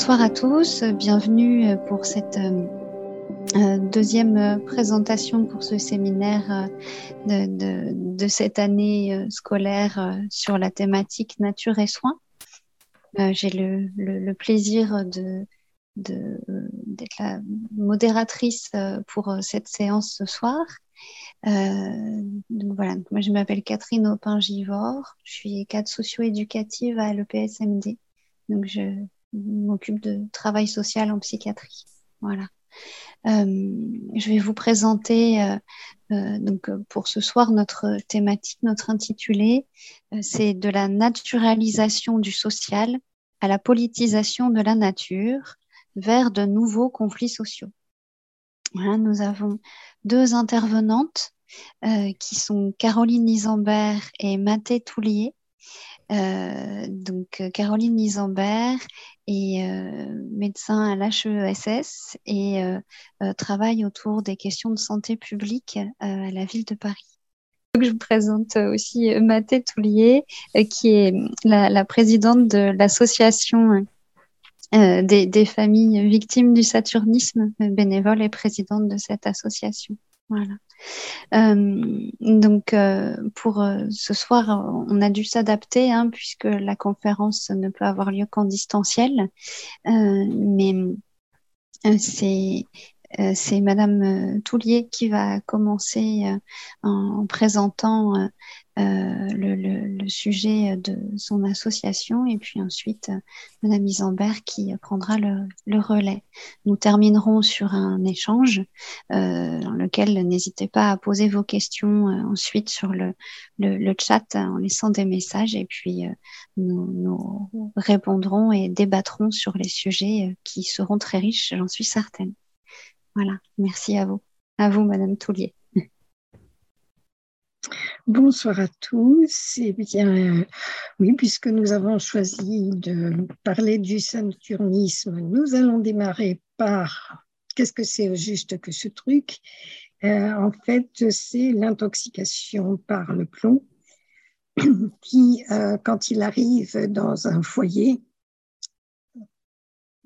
Euh, bonsoir à tous, bienvenue pour cette euh, euh, deuxième présentation pour ce séminaire de, cette année scolaire sur la thématique nature et soins. J'ai le, plaisir de, d'être la modératrice pour cette séance ce soir. donc voilà, moi je m'appelle Catherine Aupin-Givor, je suis cadre socio-éducative à l'EPSMD. Donc je m'occupe de travail social en psychiatrie. Voilà. Euh, je vais vous présenter euh, euh, donc pour ce soir notre thématique, notre intitulé, c'est de la naturalisation du social à la politisation de la nature vers de nouveaux conflits sociaux. Nous avons deux intervenantes qui sont Caroline Isambert et Mathé Toulier. Euh, donc Caroline Isambert est euh, médecin à l'HESS et euh, travaille autour des questions de santé publique à la ville de Paris. je vous présente aussi Mathé Toulier, qui est la, présidente de l'association des, des, familles victimes du saturnisme, bénévole et présidente de cette association. Voilà. Euh, donc, euh, pour euh, ce soir, on a dû s'adapter hein, puisque la conférence ne peut avoir lieu qu'en distanciel. mais c'est c'est Madame Toulier qui va commencer en, présentant euh, le, sujet de son association et puis ensuite euh, Madame Isambert qui prendra le, relais. Nous terminerons sur un échange euh, dans lequel n'hésitez pas à poser vos questions ensuite sur le, chat en laissant des messages et puis nous, nous, répondrons et débattrons sur les sujets qui seront très riches, j'en suis certaine. Voilà, merci à vous. À vous, Madame Toulier. Bonsoir à tous. Eh bien, oui, puisque nous avons choisi de parler du saturnisme, nous allons démarrer par qu'est-ce que c'est au juste que ce truc? Euh, En fait, c'est l'intoxication par le plomb qui, euh, quand il arrive dans un foyer,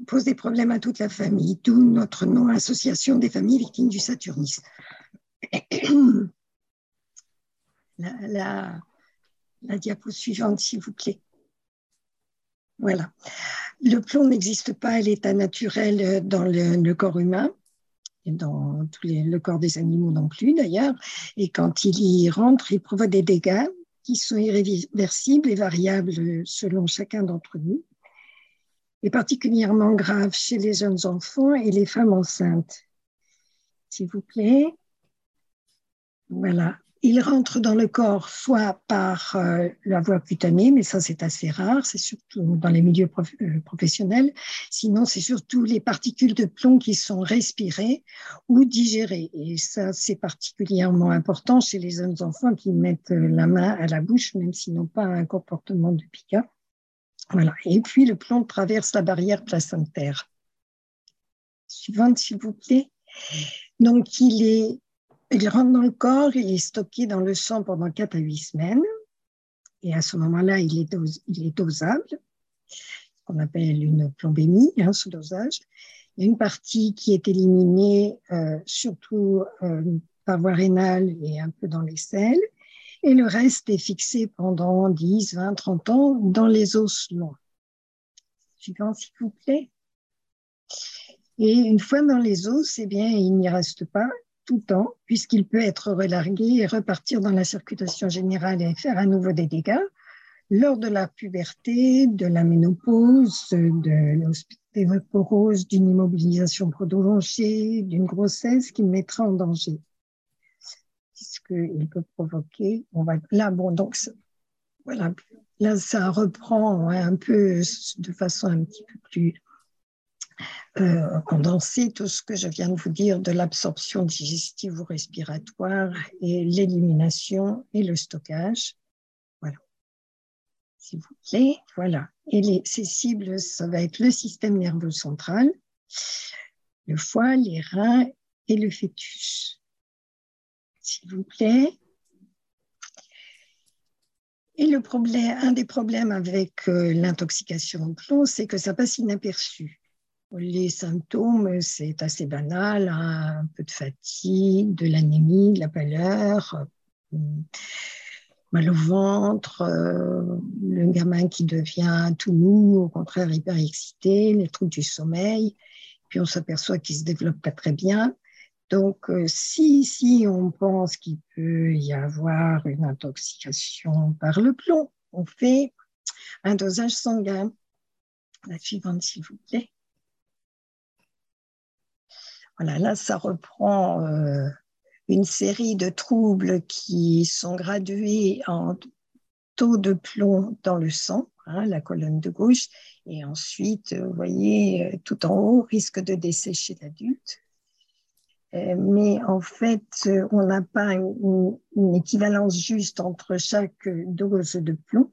pose des problèmes à toute la famille, d'où notre nom Association des familles victimes du saturnisme. la, la, diapo suivante, s'il vous plaît. Voilà. Le plomb n'existe pas à l'état naturel dans le, corps humain, et dans le corps des animaux non plus d'ailleurs. Et quand il y rentre, il provoque des dégâts qui sont irréversibles et variables selon chacun d'entre nous, et particulièrement graves chez les jeunes enfants et les femmes enceintes. S'il vous plaît. Voilà il rentre dans le corps soit par euh, la voie cutanée, mais ça c'est assez rare, c'est surtout dans les milieux euh, professionnels. Sinon, c'est surtout les particules de plomb qui sont respirées ou digérées. Et ça, c'est particulièrement important chez les jeunes enfants qui mettent euh, la main à la bouche, même s'ils n'ont pas un comportement de pica. Voilà. Et puis, le plomb traverse la barrière placentaire. Suivante, s'il vous plaît. Donc, il est il rentre dans le corps, il est stocké dans le sang pendant 4 à 8 semaines. Et à ce moment-là, il est, dosable, ce qu'on appelle une plombémie, hein, ce dosage. Il y a une partie qui est éliminée euh, surtout euh, par voie rénale et un peu dans les selles. Et le reste est fixé pendant 10, 20, 30 ans dans les os longs. Suivant, s'il vous plaît. Et une fois dans les os, eh bien, il n'y reste pas tout temps, puisqu'il peut être relargué et repartir dans la circulation générale et faire à nouveau des dégâts lors de la puberté, de la ménopause, de l'ostéoporose, d'une immobilisation prolongée, d'une grossesse qui mettra en danger. Puisqu'il peut provoquer, on va, là, bon, donc, voilà, là, ça reprend un peu de façon un petit peu plus euh, condenser tout ce que je viens de vous dire de l'absorption digestive ou respiratoire et l'élimination et le stockage. Voilà. S'il vous plaît, voilà. Et les, ces cibles, ça va être le système nerveux central, le foie, les reins et le fœtus. S'il vous plaît. Et le problème, un des problèmes avec euh, l'intoxication au plomb, c'est que ça passe inaperçu. Les symptômes, c'est assez banal, hein, un peu de fatigue, de l'anémie, de la pâleur, mal au ventre, euh, le gamin qui devient tout mou, au contraire hyper excité, les troubles du sommeil, puis on s'aperçoit qu'il se développe pas très bien. Donc, euh, si, si on pense qu'il peut y avoir une intoxication par le plomb, on fait un dosage sanguin. La suivante, s'il vous plaît. Voilà, là, ça reprend euh, une série de troubles qui sont gradués en taux de plomb dans le sang, hein, la colonne de gauche, et ensuite, euh, vous voyez, tout en haut, risque de décès chez l'adulte. Euh, mais en fait, on n'a pas une, équivalence juste entre chaque dose de plomb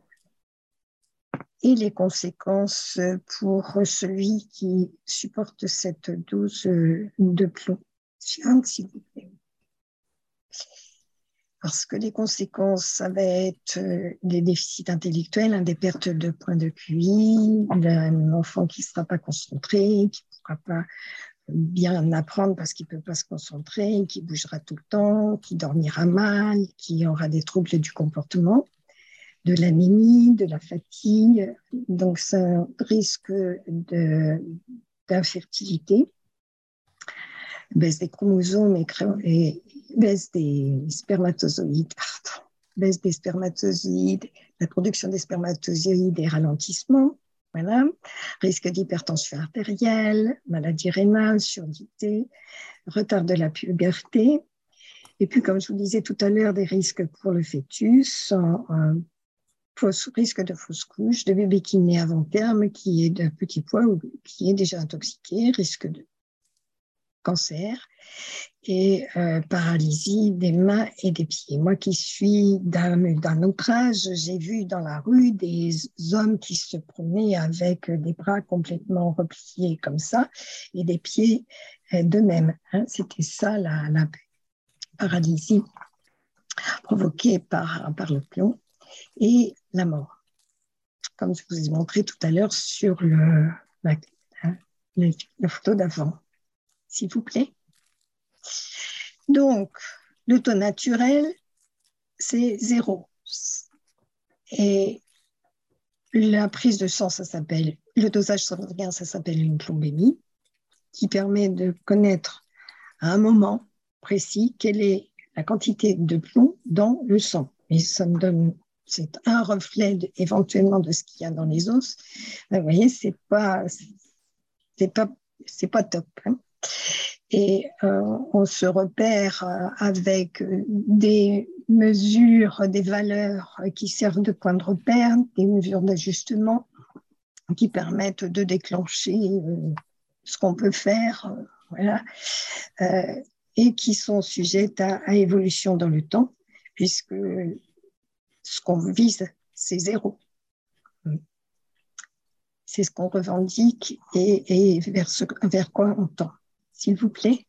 et les conséquences pour celui qui supporte cette dose de plomb. s'il vous plaît. Parce que les conséquences, ça va être des déficits intellectuels, hein, des pertes de points de QI, un enfant qui ne sera pas concentré, qui ne pourra pas bien apprendre parce qu'il ne peut pas se concentrer, qui bougera tout le temps, qui dormira mal, qui aura des troubles du comportement, de l'anémie, de la fatigue. Donc, c'est un risque d'infertilité, baisse des chromosomes et, baisse des spermatozoïdes, baisse des spermatozoïdes, la production des spermatozoïdes et ralentissement voilà. Risque d'hypertension artérielle, maladie rénale, surdité, retard de la puberté. Et puis, comme je vous disais tout à l'heure, des risques pour le fœtus, risque de fausse couche, de bébé qui naît avant terme, qui est d'un petit poids ou qui est déjà intoxiqué, risque de cancer et euh, paralysie des mains et des pieds. Moi qui suis d'un autre âge, j'ai vu dans la rue des hommes qui se promenaient avec des bras complètement repliés comme ça et des pieds euh, de même. Hein. C'était ça la, la, paralysie provoquée par, par le plomb et la mort. Comme je vous ai montré tout à l'heure sur le, la, hein, la photo d'avant s'il vous plaît. Donc, le taux naturel, c'est zéro. Et la prise de sang, ça s'appelle, le dosage sanguin, ça s'appelle une plombémie, qui permet de connaître à un moment précis quelle est la quantité de plomb dans le sang. Et ça me donne, c'est un reflet éventuellement de ce qu'il y a dans les os. vous voyez, c'est pas, c'est pas, c'est pas top. Hein. Et euh, on se repère euh, avec des mesures, des valeurs qui servent de point de repère, des mesures d'ajustement qui permettent de déclencher euh, ce qu'on peut faire, voilà, et qui sont sujettes à, évolution dans le temps, puisque ce qu'on vise, c'est zéro. C'est ce qu'on revendique et, vers quoi on tend s'il vous plaît.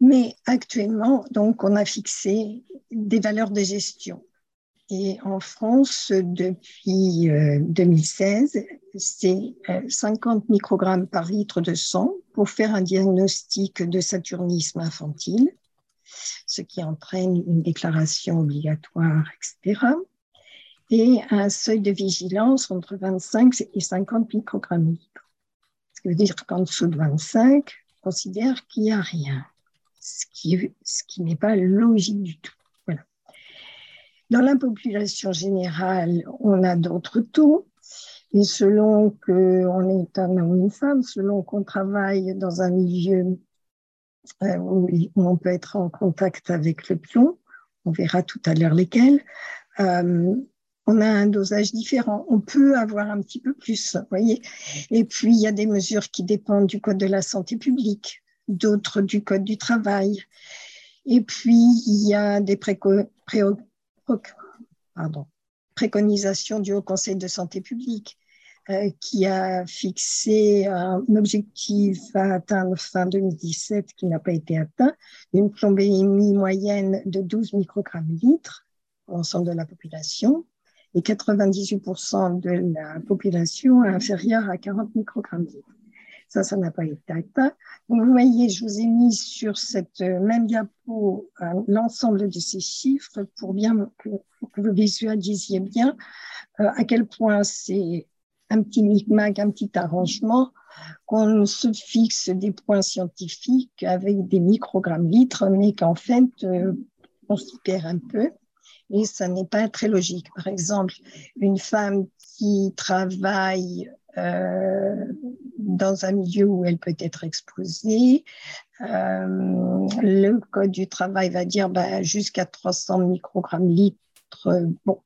Mais actuellement, donc, on a fixé des valeurs de gestion. Et en France, depuis 2016, euh, c'est 50 euh, microgrammes par litre de sang pour faire un diagnostic de saturnisme infantile, ce qui entraîne une déclaration obligatoire, etc. Et un seuil de vigilance entre 25 et 50 microgrammes litre veut dire qu'en dessous de 25, on considère qu'il n'y a rien, ce qui, ce qui n'est pas logique du tout. Voilà. Dans la population générale, on a d'autres taux. Et selon qu'on est un homme ou une femme, selon qu'on travaille dans un milieu euh, où on peut être en contact avec le plomb, on verra tout à l'heure lesquels, euh, on a un dosage différent. On peut avoir un petit peu plus, voyez. Et puis, il y a des mesures qui dépendent du Code de la santé publique, d'autres du Code du travail. Et puis, il y a des préconisations du Haut Conseil de santé publique euh, qui a fixé un objectif à atteindre fin 2017 qui n'a pas été atteint, une plombémie moyenne de 12 microgrammes litre pour l'ensemble de la population et 98% de la population inférieure à 40 microgrammes litre. Ça, ça n'a pas été atteint. Donc, vous voyez, je vous ai mis sur cette même diapo euh, l'ensemble de ces chiffres pour bien que, que vous visualisiez bien euh, à quel point c'est un petit micmac, un petit arrangement, qu'on se fixe des points scientifiques avec des microgrammes litres, mais qu'en fait, euh, on s'y perd un peu et ça n'est pas très logique. Par exemple, une femme qui travaille euh, dans un milieu où elle peut être exposée. Euh, le code du travail va dire bah, jusqu'à 300 microgrammes litres. Bon,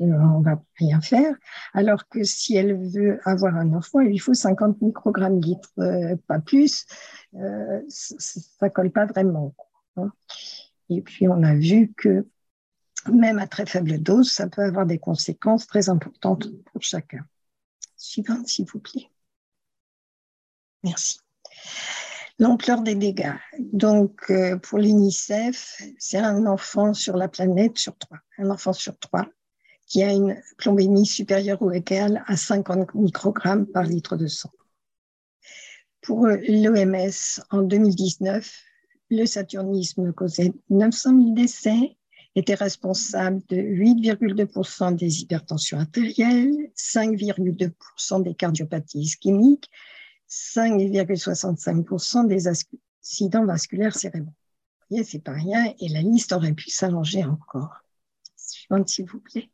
on va rien faire. Alors que si elle veut avoir un enfant, il lui faut 50 microgrammes litres, euh, pas plus. Euh, ça colle pas vraiment. Hein. Et puis on a vu que même à très faible dose, ça peut avoir des conséquences très importantes pour chacun. Suivante, s'il vous plaît. Merci. L'ampleur des dégâts. Donc, euh, pour l'UNICEF, c'est un enfant sur la planète sur trois. Un enfant sur trois qui a une plombémie supérieure ou égale à 50 microgrammes par litre de sang. Pour l'OMS, en 2019, le saturnisme causait 900 000 décès était responsable de 8,2% des hypertensions artérielles, 5,2% des cardiopathies ischémiques, 5,65% des accidents vasculaires cérébraux. Vous voyez, c'est pas rien et la liste aurait pu s'allonger encore. Suivante, s'il vous plaît.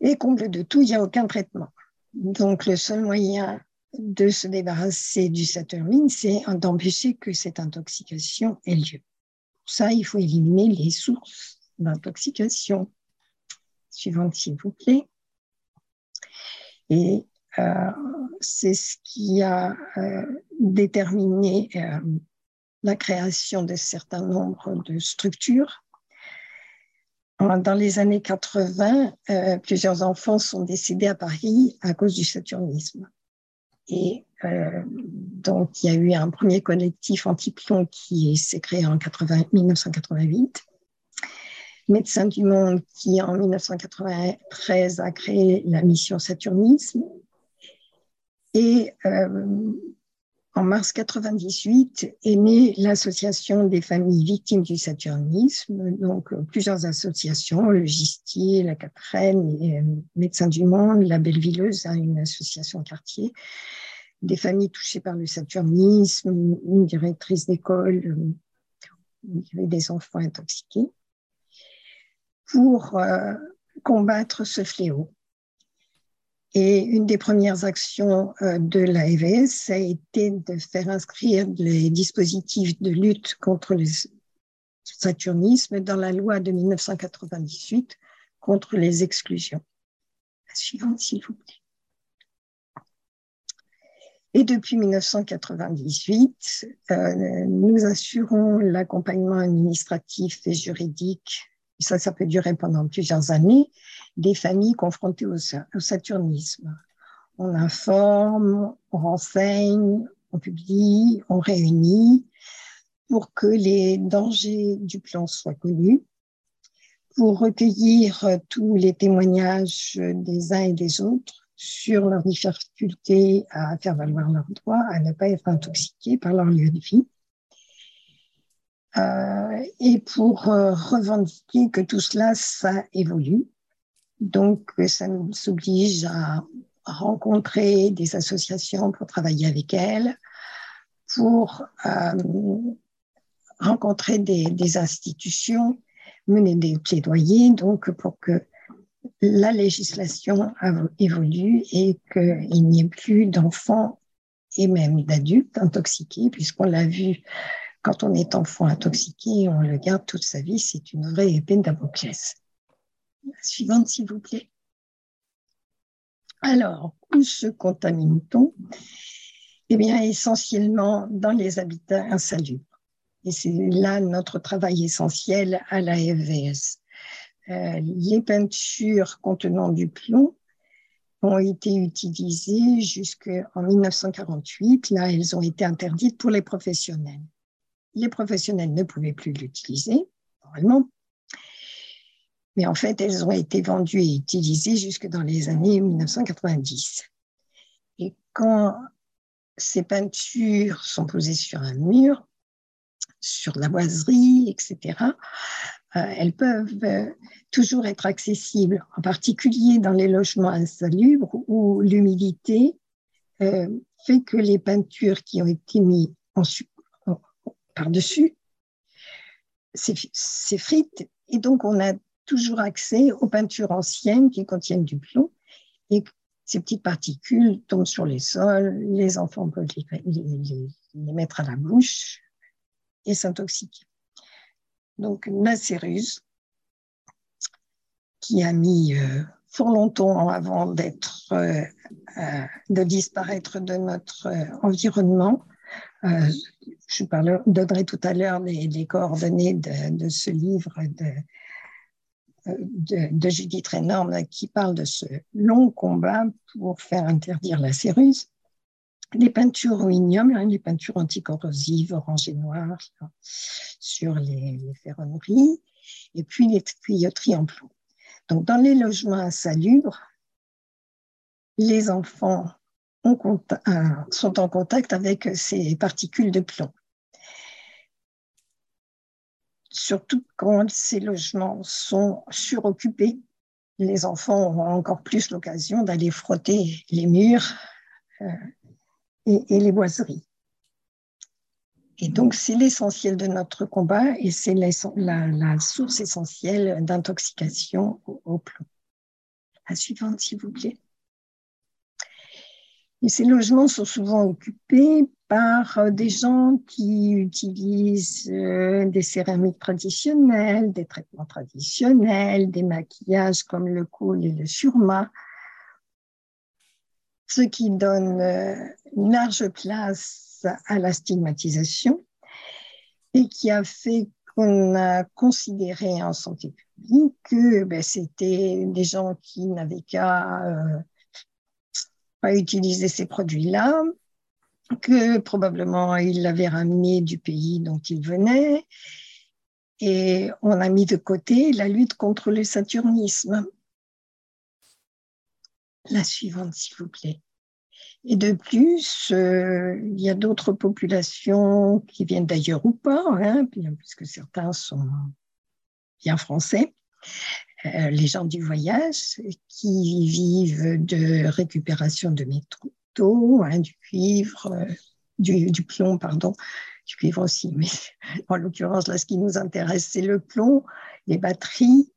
Et comble de tout, il n'y a aucun traitement. Donc, le seul moyen de se débarrasser du saturnine, c'est d'empêcher que cette intoxication ait lieu. Pour ça, il faut éliminer les sources d'intoxication. Suivante, s'il vous plaît. Et euh, c'est ce qui a euh, déterminé euh, la création de certains nombres de structures. Dans les années 80, plusieurs enfants sont décédés à Paris à cause du saturnisme. Et euh, donc, il y a eu un premier collectif anti-plomb qui s'est créé en 1988. Médecins du Monde qui, en 1993, a créé la mission Saturnisme. Et euh, en mars 98 est née l'association des familles victimes du saturnisme, donc plusieurs associations, le Gistier, la Caprenne, les Médecins du Monde, la Bellevilleuse, hein, une association quartier, des familles touchées par le saturnisme, une directrice d'école, avait des enfants intoxiqués, pour euh, combattre ce fléau. Et une des premières actions euh, de l'AEVS a été de faire inscrire les dispositifs de lutte contre le saturnisme dans la loi de 1998 contre les exclusions. La suivante, s'il vous plaît. Et depuis 1998, euh, nous assurons l'accompagnement administratif et juridique ça, ça peut durer pendant plusieurs années, des familles confrontées au, saturnisme. On informe, on renseigne, on publie, on réunit pour que les dangers du plan soient connus, pour recueillir tous les témoignages des uns et des autres sur leur difficulté à faire valoir leurs droits, à ne pas être intoxiqués par leur lieu de vie euh, et pour euh, revendiquer que tout cela, ça évolue. Donc, ça nous oblige à rencontrer des associations pour travailler avec elles, pour euh, rencontrer des, des, institutions, mener des plaidoyers, donc pour que la législation évolue et qu'il n'y ait plus d'enfants et même d'adultes intoxiqués, puisqu'on l'a vu quand on est enfant intoxiqué, on le garde toute sa vie, c'est une vraie épée Damoclès. suivante, s'il vous plaît. Alors, où se contamine-t-on Eh bien, essentiellement dans les habitats insalubres. Et c'est là notre travail essentiel à la FVS. Euh, les peintures contenant du plomb ont été utilisées jusqu'en 1948. Là, elles ont été interdites pour les professionnels les professionnels ne pouvaient plus l'utiliser. normalement. Mais en fait, elles ont été vendues et utilisées jusque dans les années 1990. Et quand ces peintures sont posées sur un mur, sur la boiserie, etc., euh, elles peuvent euh, toujours être accessibles, en particulier dans les logements insalubres où l'humidité euh, fait que les peintures qui ont été mises par-dessus s'effritent et donc on a toujours accès aux peintures anciennes qui contiennent du plomb et ces petites particules tombent sur les sols, les enfants peuvent les, mettre à la bouche et s'intoxiquer. Donc la céruse, qui a mis euh, fort longtemps avant d'être, euh, euh, de disparaître de notre environnement. Je parle, donnerai tout à l'heure les, coordonnées de, ce livre de, Judith Renorme qui parle de ce long combat pour faire interdire la céruse. Les peintures au ignium, hein, les peintures anticorrosives, orange et noir, sur les, les ferronneries, et puis les tuyauteries en plomb. Donc, dans les logements insalubres, les enfants euh, sont en contact avec ces particules de plomb. Surtout quand ces logements sont suroccupés, les enfants ont encore plus l'occasion d'aller frotter les murs euh, et, les boiseries. Et donc, c'est l'essentiel de notre combat et c'est la, source essentielle d'intoxication au, plomb. La suivante, s'il vous plaît. Et ces logements sont souvent occupés par des gens qui utilisent euh, des céramiques traditionnelles, des traitements traditionnels, des maquillages comme le cool et le surma, ce qui donne euh, une large place à la stigmatisation et qui a fait qu'on a considéré en santé publique que ben, c'était des gens qui n'avaient qu'à euh, pas utiliser ces produits-là, que probablement ils l'avaient ramené du pays dont ils venaient, et on a mis de côté la lutte contre le saturnisme. La suivante, s'il vous plaît. Et de plus, euh, il y a d'autres populations qui viennent d'ailleurs ou pas, hein, puisque certains sont bien français, les gens du voyage qui vivent de récupération de métaux, hein, du cuivre, euh, du, du, plomb, pardon, du cuivre aussi, mais en l'occurrence, là, ce qui nous intéresse, c'est le plomb, les batteries,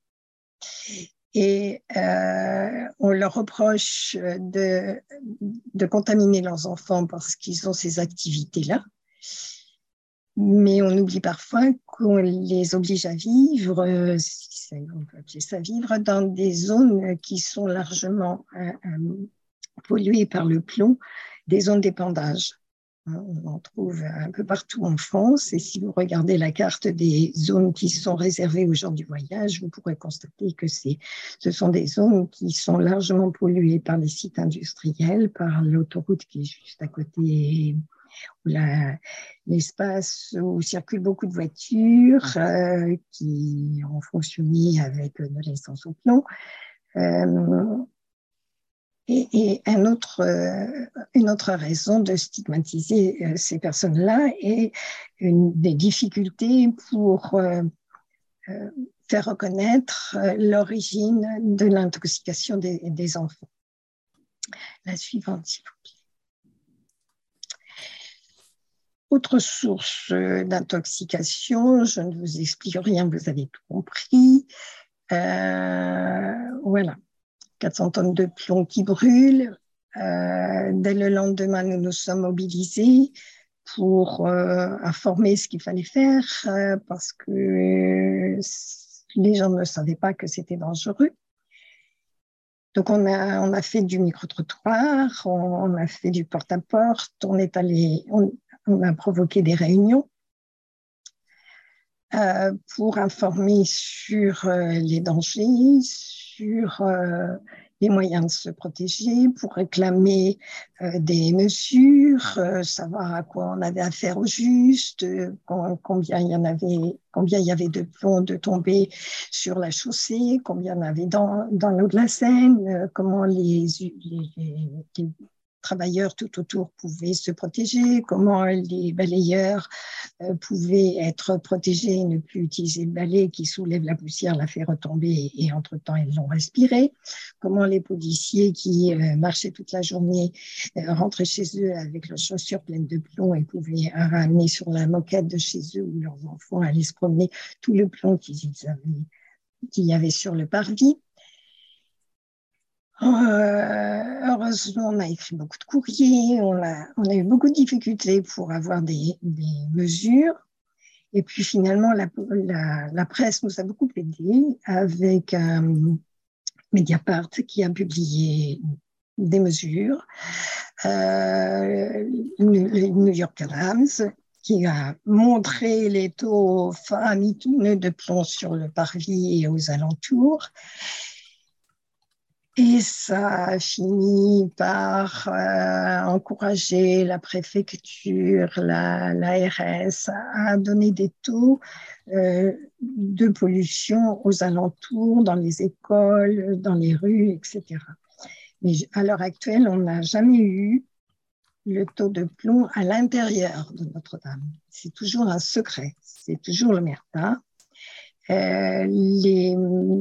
et euh, on leur reproche de, de, contaminer leurs enfants parce qu'ils ont ces activités-là. Mais on oublie parfois qu'on les oblige à vivre, on peut appeler ça vivre, dans des zones qui sont largement euh, euh, polluées par le plomb, des zones d'épandage. On en trouve un peu partout en France. Et si vous regardez la carte des zones qui sont réservées aux gens du voyage, vous pourrez constater que ce sont des zones qui sont largement polluées par les sites industriels, par l'autoroute qui est juste à côté, l'espace où circulent beaucoup de voitures euh, qui ont fonctionné avec de l'essence au plomb. Euh, et, un autre, euh, une autre raison de stigmatiser euh, ces personnes-là est une des difficultés pour euh, faire reconnaître l'origine de l'intoxication des, des, enfants. La suivante, s'il vous plaît. Autre source d'intoxication, je ne vous explique rien, vous avez tout compris. voilà 400 tonnes de plomb qui brûlent. Euh, dès le lendemain, nous nous sommes mobilisés pour euh, informer ce qu'il fallait faire euh, parce que les gens ne savaient pas que c'était dangereux. Donc on a, on a fait du micro-trottoir, on, a fait du porte-à-porte, on est allé, on, a provoqué des réunions pour informer sur les dangers, sur euh, les moyens de se protéger, pour réclamer euh, des mesures, euh, savoir à quoi on avait affaire au juste, euh, combien il y en avait, combien il y avait de plomb de tomber sur la chaussée, combien il y en avait dans, l'eau de la Seine, comment les travailleurs tout autour pouvaient se protéger, comment les balayeurs euh, pouvaient être protégés et ne plus utiliser le balai qui soulève la poussière, la fait retomber et entre-temps ils l'ont respiré, comment les policiers qui euh, marchaient toute la journée euh, rentraient chez eux avec leurs chaussures pleines de plomb et pouvaient ramener sur la moquette de chez eux où leurs enfants allaient se promener tout le plomb qu'ils avaient qu'il y avait sur le parvis. Euh, heureusement, on a écrit beaucoup de courriers, on a, eu beaucoup de difficultés pour avoir des, mesures. Et puis finalement, la, presse nous a beaucoup aidé avec un Mediapart qui a publié des mesures, euh, New York Times qui a montré les taux faramineux de plomb sur le parvis et aux alentours. Et ça a fini par euh, encourager la préfecture, l'ARS à donner des taux euh, de pollution aux alentours, dans les écoles, dans les rues, etc. Mais à l'heure actuelle, on n'a jamais eu le taux de plomb à l'intérieur de Notre-Dame. C'est toujours un secret, c'est toujours. Euh, les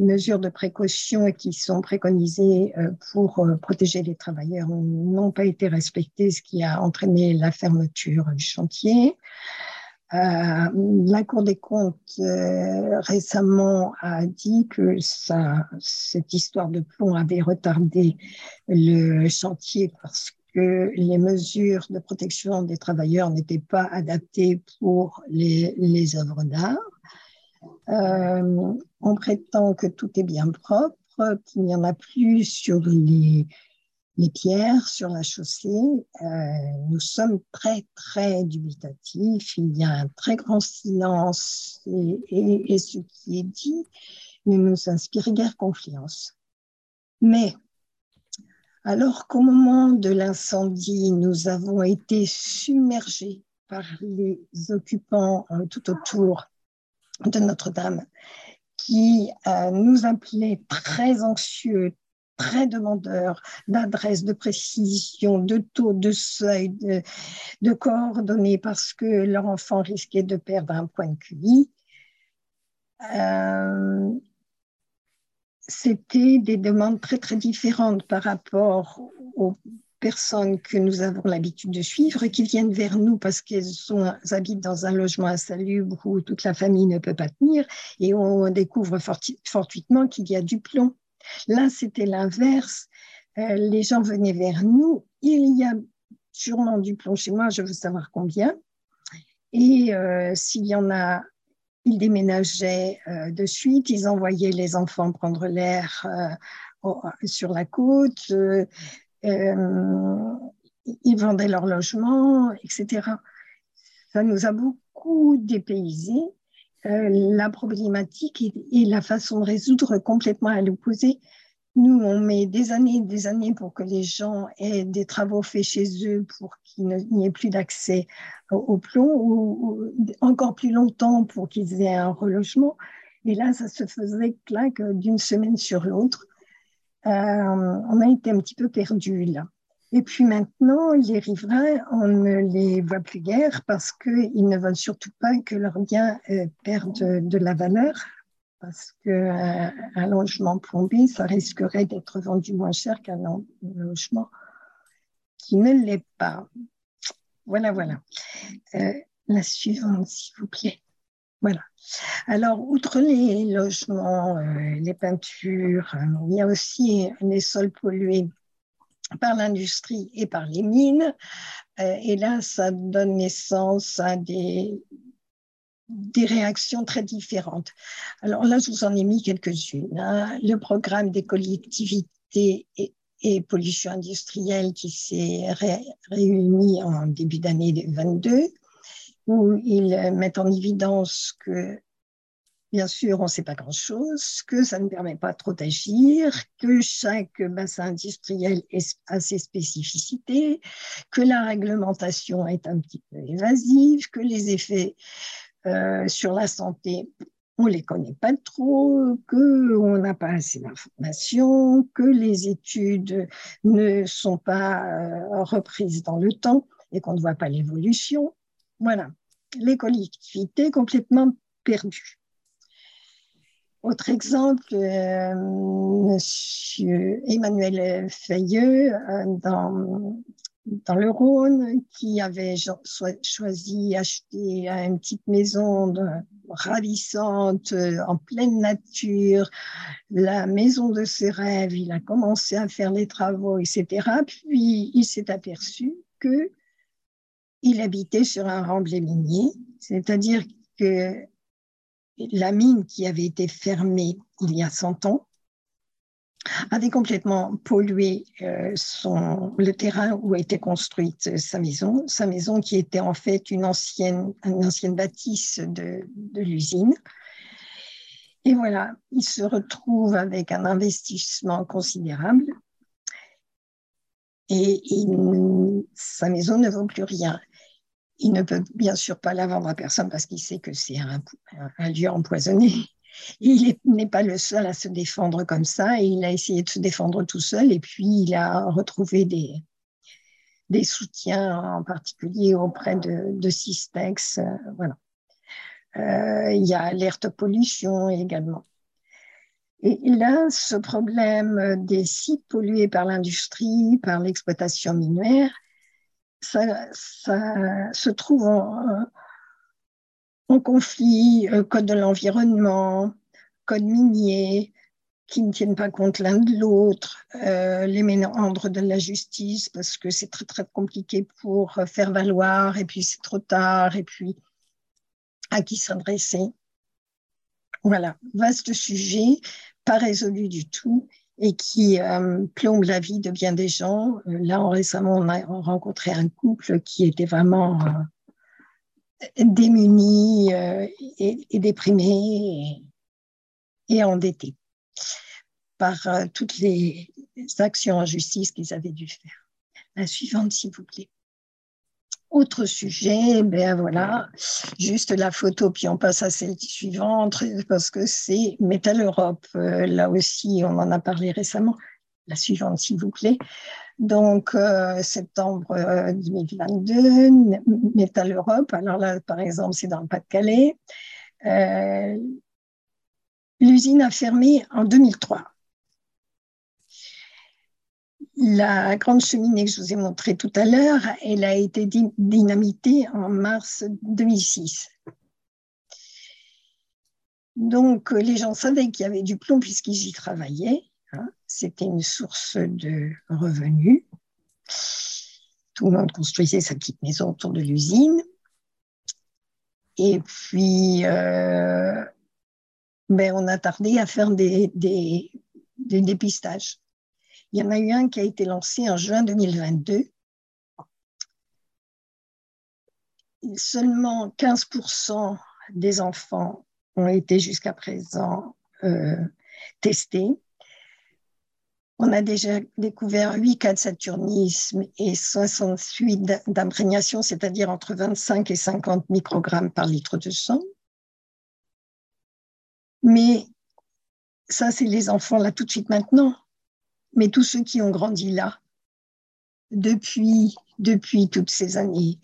mesures de précaution qui sont préconisées euh, pour euh, protéger les travailleurs n'ont pas été respectées, ce qui a entraîné la fermeture du chantier. Euh, la Cour des comptes récemment a dit que cette histoire de plomb avait retardé le chantier parce que les mesures de protection des travailleurs n'étaient pas adaptées pour les œuvres d'art. Euh, on prétend que tout est bien propre, qu'il n'y en a plus sur les, les pierres, sur la chaussée. Euh, nous sommes très, très dubitatifs. Il y a un très grand silence et, ce qui est dit ne nous inspire guère confiance. Mais alors qu'au moment de l'incendie, nous avons été submergés par les occupants tout autour de Notre-Dame, qui euh, nous appelait très anxieux, très demandeurs d'adresses, de précision, de taux, de seuil, de, de, coordonnées, parce que leur enfant risquait de perdre un point de QI. Euh, C'était des demandes très, très différentes par rapport aux personnes que nous avons l'habitude de suivre qui viennent vers nous parce qu'elles habitent dans un logement insalubre où toute la famille ne peut pas tenir et on découvre fortuitement qu'il y a du plomb. Là, c'était l'inverse. Euh, les gens venaient vers nous. Il y a sûrement du plomb chez moi, je veux savoir combien. Et euh, s'il y en a, ils déménageaient euh, de suite, ils envoyaient les enfants prendre l'air sur la côte. Euh, ils vendaient leur logement, etc. Ça nous a beaucoup dépaysé. Euh, la problématique et, la façon de résoudre complètement à l'opposé. Nous, on met des années et des années pour que les gens aient des travaux faits chez eux pour qu'il n'y ait plus d'accès au, plomb ou, encore plus longtemps pour qu'ils aient un relogement. Et là, ça se faisait claque d'une semaine sur l'autre. Euh, on a été un petit peu perdu là. Et puis maintenant, les riverains, on ne les voit plus guère parce qu'ils ne veulent surtout pas que leurs biens euh, perdent de la valeur, parce qu'un un logement plombé, ça risquerait d'être vendu moins cher qu'un logement qui ne l'est pas. Voilà, voilà. Euh, la suivante, s'il vous plaît. Voilà. Alors, outre les logements, euh, les peintures, euh, il y a aussi les sols pollués par l'industrie et par les mines. Euh, et là, ça donne naissance à des, réactions très différentes. Alors là, je vous en ai mis quelques-unes. Hein. Le programme des collectivités et, pollution industrielle qui s'est réuni en début d'année 2022 où ils mettent en évidence que bien sûr, on ne sait pas grand-chose, que ça ne permet pas trop d'agir, que chaque bassin industriel a ses spécificités, que la réglementation est un petit peu évasive, que les effets euh, sur la santé, on ne les connaît pas trop, qu'on n'a pas assez d'informations, que les études ne sont pas euh, reprises dans le temps et qu'on ne voit pas l'évolution. Voilà, les collectivités complètement perdues. Autre exemple, euh, Emmanuel Fayeux, euh, dans, dans le Rhône, qui avait choisi acheter une petite maison ravissante en pleine nature, la maison de ses rêves, il a commencé à faire les travaux, etc. Puis il s'est aperçu que il habitait sur un remblai minier, c'est-à-dire que la mine qui avait été fermée il y a 100 ans avait complètement pollué euh, le terrain où était construite sa maison, sa maison qui était en fait une ancienne, une ancienne bâtisse de l'usine. Et voilà, il se retrouve avec un investissement considérable et sa maison ne vaut plus rien. Il ne peut bien sûr pas la vendre à personne parce qu'il sait que c'est un, lieu empoisonné. Il n'est pas le seul à se défendre comme ça il a essayé de se défendre tout seul et puis il a retrouvé des, soutiens en particulier auprès de, de. Euh, voilà. Euh, il y a l'alerte pollution également. Et là, ce problème des sites pollués par l'industrie, par l'exploitation minière, ça, se trouve en, conflit, euh, code de l'environnement, code minier, qui ne tiennent pas compte l'un de l'autre, euh, les méandres de la justice, parce que c'est très, très compliqué pour faire valoir, et puis c'est trop tard, et puis à qui s'adresser. Voilà, vaste sujet, pas résolu du tout, et qui euh, plombe la vie de bien des gens. Euh, là, récemment, on a rencontré un couple qui était vraiment euh, démuni et, déprimé et, endetté par toutes les actions en justice qu'ils avaient dû faire. La suivante, s'il vous plaît. Autre sujet, ben voilà, juste la photo, puis on passe à celle suivante, parce que c'est Metal Europe. Euh, là aussi, on en a parlé récemment. La suivante, s'il vous plaît. Donc, euh, septembre 2022, euh, Metal Europe. Alors là, par exemple, c'est dans le Pas-de-Calais. L'usine a fermé en 2003 la grande cheminée que je vous ai montrée tout à l'heure, elle a été dynamitée en mars 2006. Donc, les gens savaient qu'il y avait du plomb puisqu'ils y travaillaient. Hein. C'était une source de revenus. Tout le monde construisait sa petite maison autour de l'usine. Et puis, euh, ben, on a tardé à faire des dépistages. Il y en a eu un qui a été lancé en juin 2022. Seulement 15% des enfants ont été jusqu'à présent euh, testés. On a déjà découvert 8 cas de saturnisme et 68 d'imprégnation, c'est-à-dire entre 25 et 50 microgrammes par litre de sang. Mais ça, c'est les enfants là tout de suite maintenant mais tous ceux qui ont grandi là, depuis, depuis toutes ces années,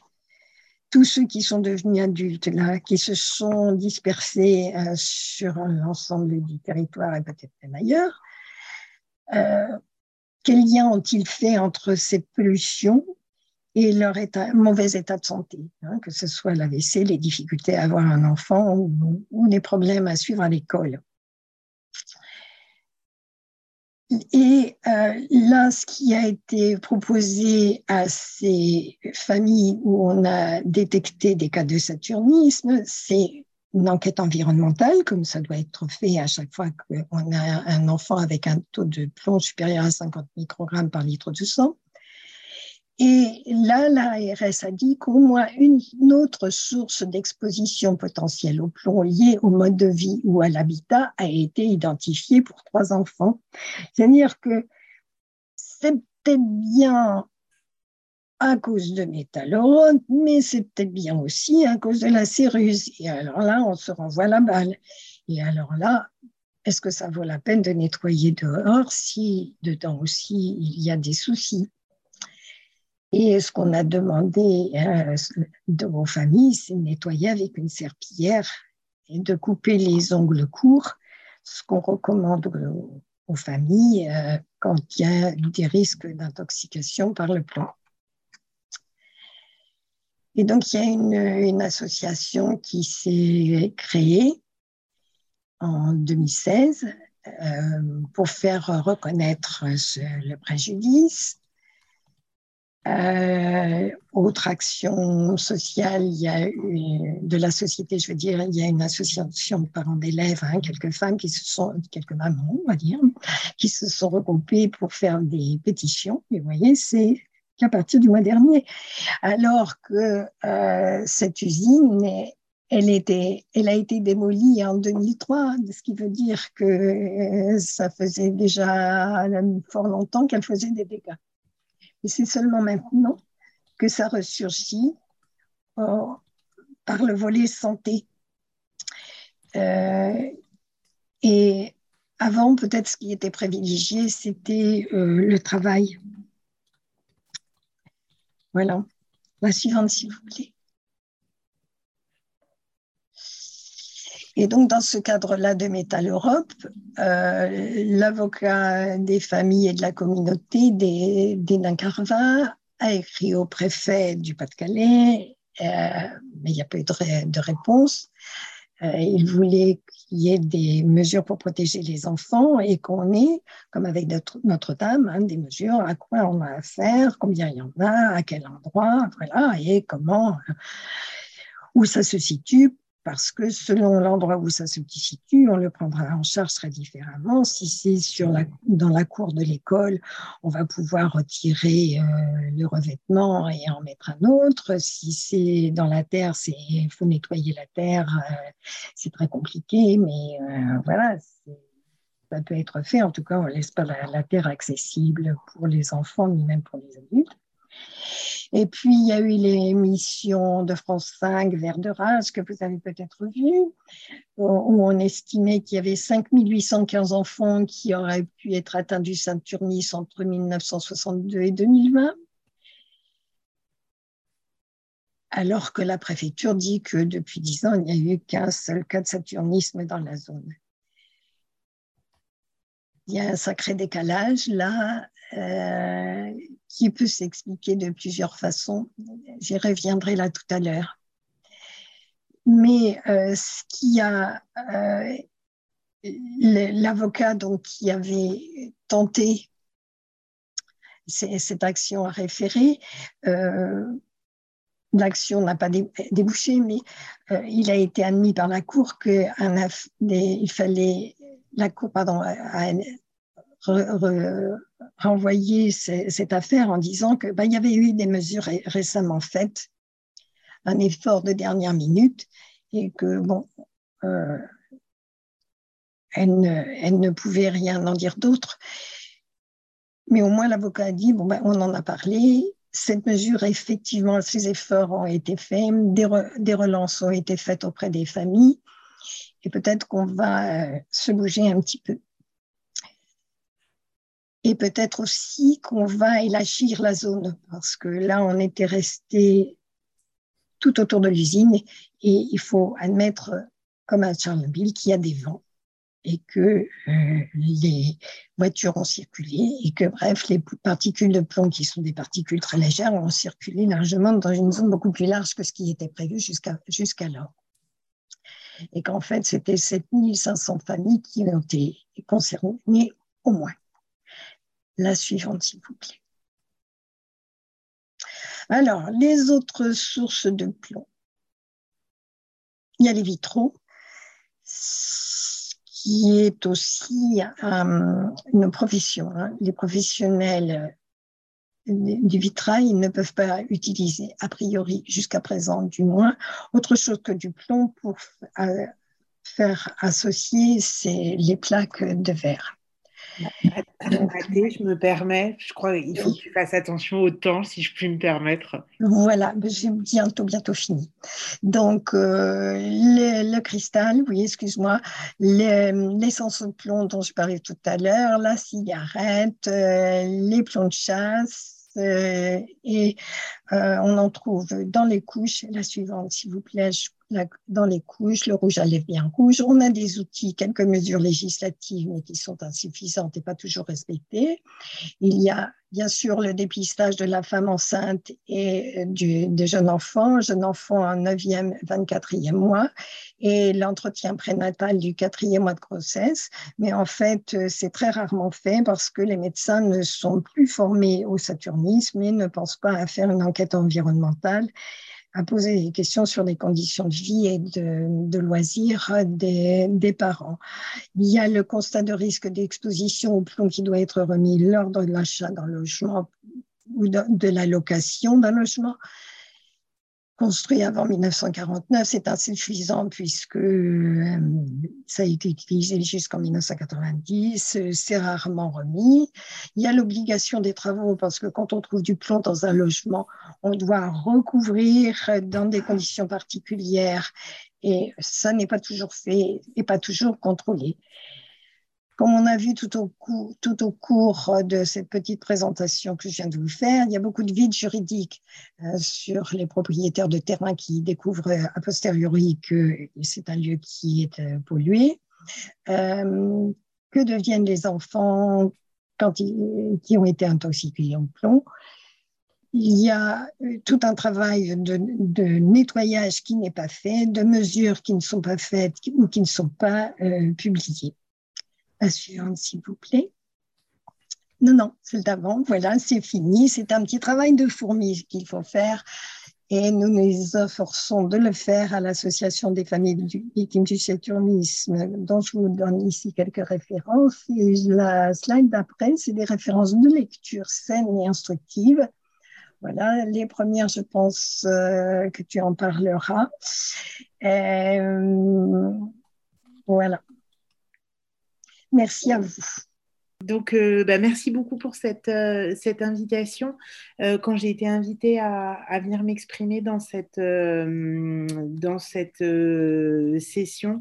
tous ceux qui sont devenus adultes là, qui se sont dispersés euh, sur l'ensemble du territoire et peut-être même ailleurs, euh, quel lien ont-ils fait entre cette pollution et leur mauvais état de santé, hein, que ce soit l'AVC, les difficultés à avoir un enfant ou, ou les problèmes à suivre à l'école? Et euh, là, ce qui a été proposé à ces familles où on a détecté des cas de saturnisme, c'est une enquête environnementale, comme ça doit être fait à chaque fois qu'on a un enfant avec un taux de plomb supérieur à 50 microgrammes par litre de sang. Et là, l'ARS a dit qu'au moins une autre source d'exposition potentielle au plomb liée au mode de vie ou à l'habitat a été identifiée pour trois enfants. C'est-à-dire que c'est peut-être bien à cause de métallurone, mais c'est peut-être bien aussi à cause de la céruse. Et alors là, on se renvoie la balle. Et alors là, est-ce que ça vaut la peine de nettoyer dehors si dedans aussi il y a des soucis? Et ce qu'on a demandé euh, de vos familles, c'est de nettoyer avec une serpillière et de couper les ongles courts, ce qu'on recommande aux, familles euh, quand il y a des risques d'intoxication par le plomb. Et donc, il y a une, association qui s'est créée en 2016 euh, pour faire reconnaître le préjudice euh, autre action sociale, il y a de la société, je veux dire, il y a une association de parents d'élèves, hein, quelques femmes qui se sont, quelques mamans, on va dire, qui se sont regroupées pour faire des pétitions. Et vous voyez, c'est qu'à partir du mois dernier. Alors que euh, cette usine, elle a été démolie en 2003, ce qui veut dire que euh, ça faisait déjà fort longtemps qu'elle faisait des dégâts. Et c'est seulement maintenant que ça ressurgit euh, par le volet santé. Euh, et avant, peut-être ce qui était privilégié, c'était euh, le travail. Voilà. La suivante, s'il vous plaît. Et donc, dans ce cadre-là de Métal Europe, euh, l'avocat des familles et de la communauté des, des a écrit au préfet du Pas-de-Calais, euh, mais il n'y a pas eu de, réponse. Euh, il voulait qu'il y ait des mesures pour protéger les enfants et qu'on ait, comme avec Notre-Dame, hein, des mesures à quoi on a affaire, combien il y en a, à quel endroit, voilà, et comment, où ça se situe parce que selon l'endroit où ça se situe, on le prendra en charge très différemment. Si c'est dans la cour de l'école, on va pouvoir retirer euh, le revêtement et en mettre un autre. Si c'est dans la terre, il faut nettoyer la terre. Euh, c'est très compliqué, mais euh, voilà, ça peut être fait. En tout cas, on laisse pas la terre accessible pour les enfants ni même pour les adultes. Et puis, il y a eu l'émission de France 5, Vert de race, que vous avez peut-être vu, où on estimait qu'il y avait 5815 enfants qui auraient pu être atteints du Saturnis entre 1962 et 2020. Alors que la préfecture dit que depuis 10 ans, il n'y a eu qu'un seul cas de saturnisme dans la zone. Il y a un sacré décalage là. Euh, qui peut s'expliquer de plusieurs façons. J'y reviendrai là tout à l'heure. Mais euh, ce qui a euh, l'avocat donc qui avait tenté cette action à référer, euh, l'action n'a pas débouché, mais il a été admis par la Cour qu'il fallait la Cour pardon, a, renvoyer cette affaire en disant que bah, il y avait eu des mesures récemment faites, un effort de dernière minute, et que bon, euh, elle, ne, pouvait rien en dire d'autre. Mais au moins l'avocat a dit bon ben, on en a parlé. Cette mesure, effectivement, ces efforts ont été faits, des, des relances ont été faites auprès des familles, et peut-être qu'on va euh, se bouger un petit peu et peut-être aussi qu'on va élargir la zone parce que là, on était resté tout autour de l'usine et il faut admettre, comme à Tchernobyl, qu'il y a des vents et que euh, les voitures ont circulé et que, bref, les particules de plomb, qui sont des particules très légères, ont circulé largement dans une zone beaucoup plus large que ce qui était prévu jusqu'alors. Et qu'en fait, c'était 7500 familles qui ont été concernées au moins la suivante, s'il vous plaît. Alors, les autres sources de plomb. Il y a les vitraux, qui est aussi euh, une profession. Hein. Les professionnels du vitrail, ne peuvent pas utiliser, a priori, jusqu'à présent du moins, autre chose que du plomb pour faire associer les plaques de verre. Je me permets, je crois qu'il faut que tu fasses attention au temps, si je puis me permettre. Voilà, j'ai bientôt, bientôt fini. Donc, euh, le, cristal, oui, excuse-moi, l'essence de plomb dont je parlais tout à l'heure, la cigarette, euh, les plombs de chasse, euh, et on en trouve dans les couches. La suivante, s'il vous plaît, dans les couches, le rouge à lèvres bien rouge. On a des outils, quelques mesures législatives, mais qui sont insuffisantes et pas toujours respectées. Il y a bien sûr le dépistage de la femme enceinte et du, des jeunes enfants, jeunes enfants en 9e, 24e mois, et l'entretien prénatal du quatrième mois de grossesse. Mais en fait, c'est très rarement fait parce que les médecins ne sont plus formés au saturnisme et ne pensent pas à faire une enquête environnementale à poser des questions sur les conditions de vie et de, loisirs des, parents. Il y a le constat de risque d'exposition au plomb qui doit être remis lors de l'achat d'un logement ou de la location d'un logement construit avant 1949, c'est insuffisant puisque euh, ça a été utilisé jusqu'en 1990, c'est rarement remis. Il y a l'obligation des travaux parce que quand on trouve du plomb dans un logement, on doit recouvrir dans des conditions particulières et ça n'est pas toujours fait et pas toujours contrôlé. Comme on a vu tout au, cours de cette petite présentation que je viens de vous faire, il y a beaucoup de vides juridiques euh, sur les propriétaires de terrain qui découvrent a posteriori que c'est un lieu qui est euh, pollué. Euh, que deviennent les enfants qui ont été intoxiqués en plomb il y a tout un travail de nettoyage qui n'est pas fait, de mesures qui ne sont pas faites ou qui ne sont pas publiées. La suivante, s'il vous plaît. Non, non, celle d'avant, voilà, c'est fini. C'est un petit travail de fourmi qu'il faut faire et nous nous efforçons de le faire à l'Association des familles victimes du saturnisme, dont je vous donne ici quelques références. La slide d'après, c'est des références de lecture saines et instructives. Voilà, les premières, je pense euh, que tu en parleras. Euh, voilà. Merci à vous. Donc, euh, bah, merci beaucoup pour cette, euh, cette invitation. Euh, quand j'ai été invitée à, à venir m'exprimer dans cette, dans cette session,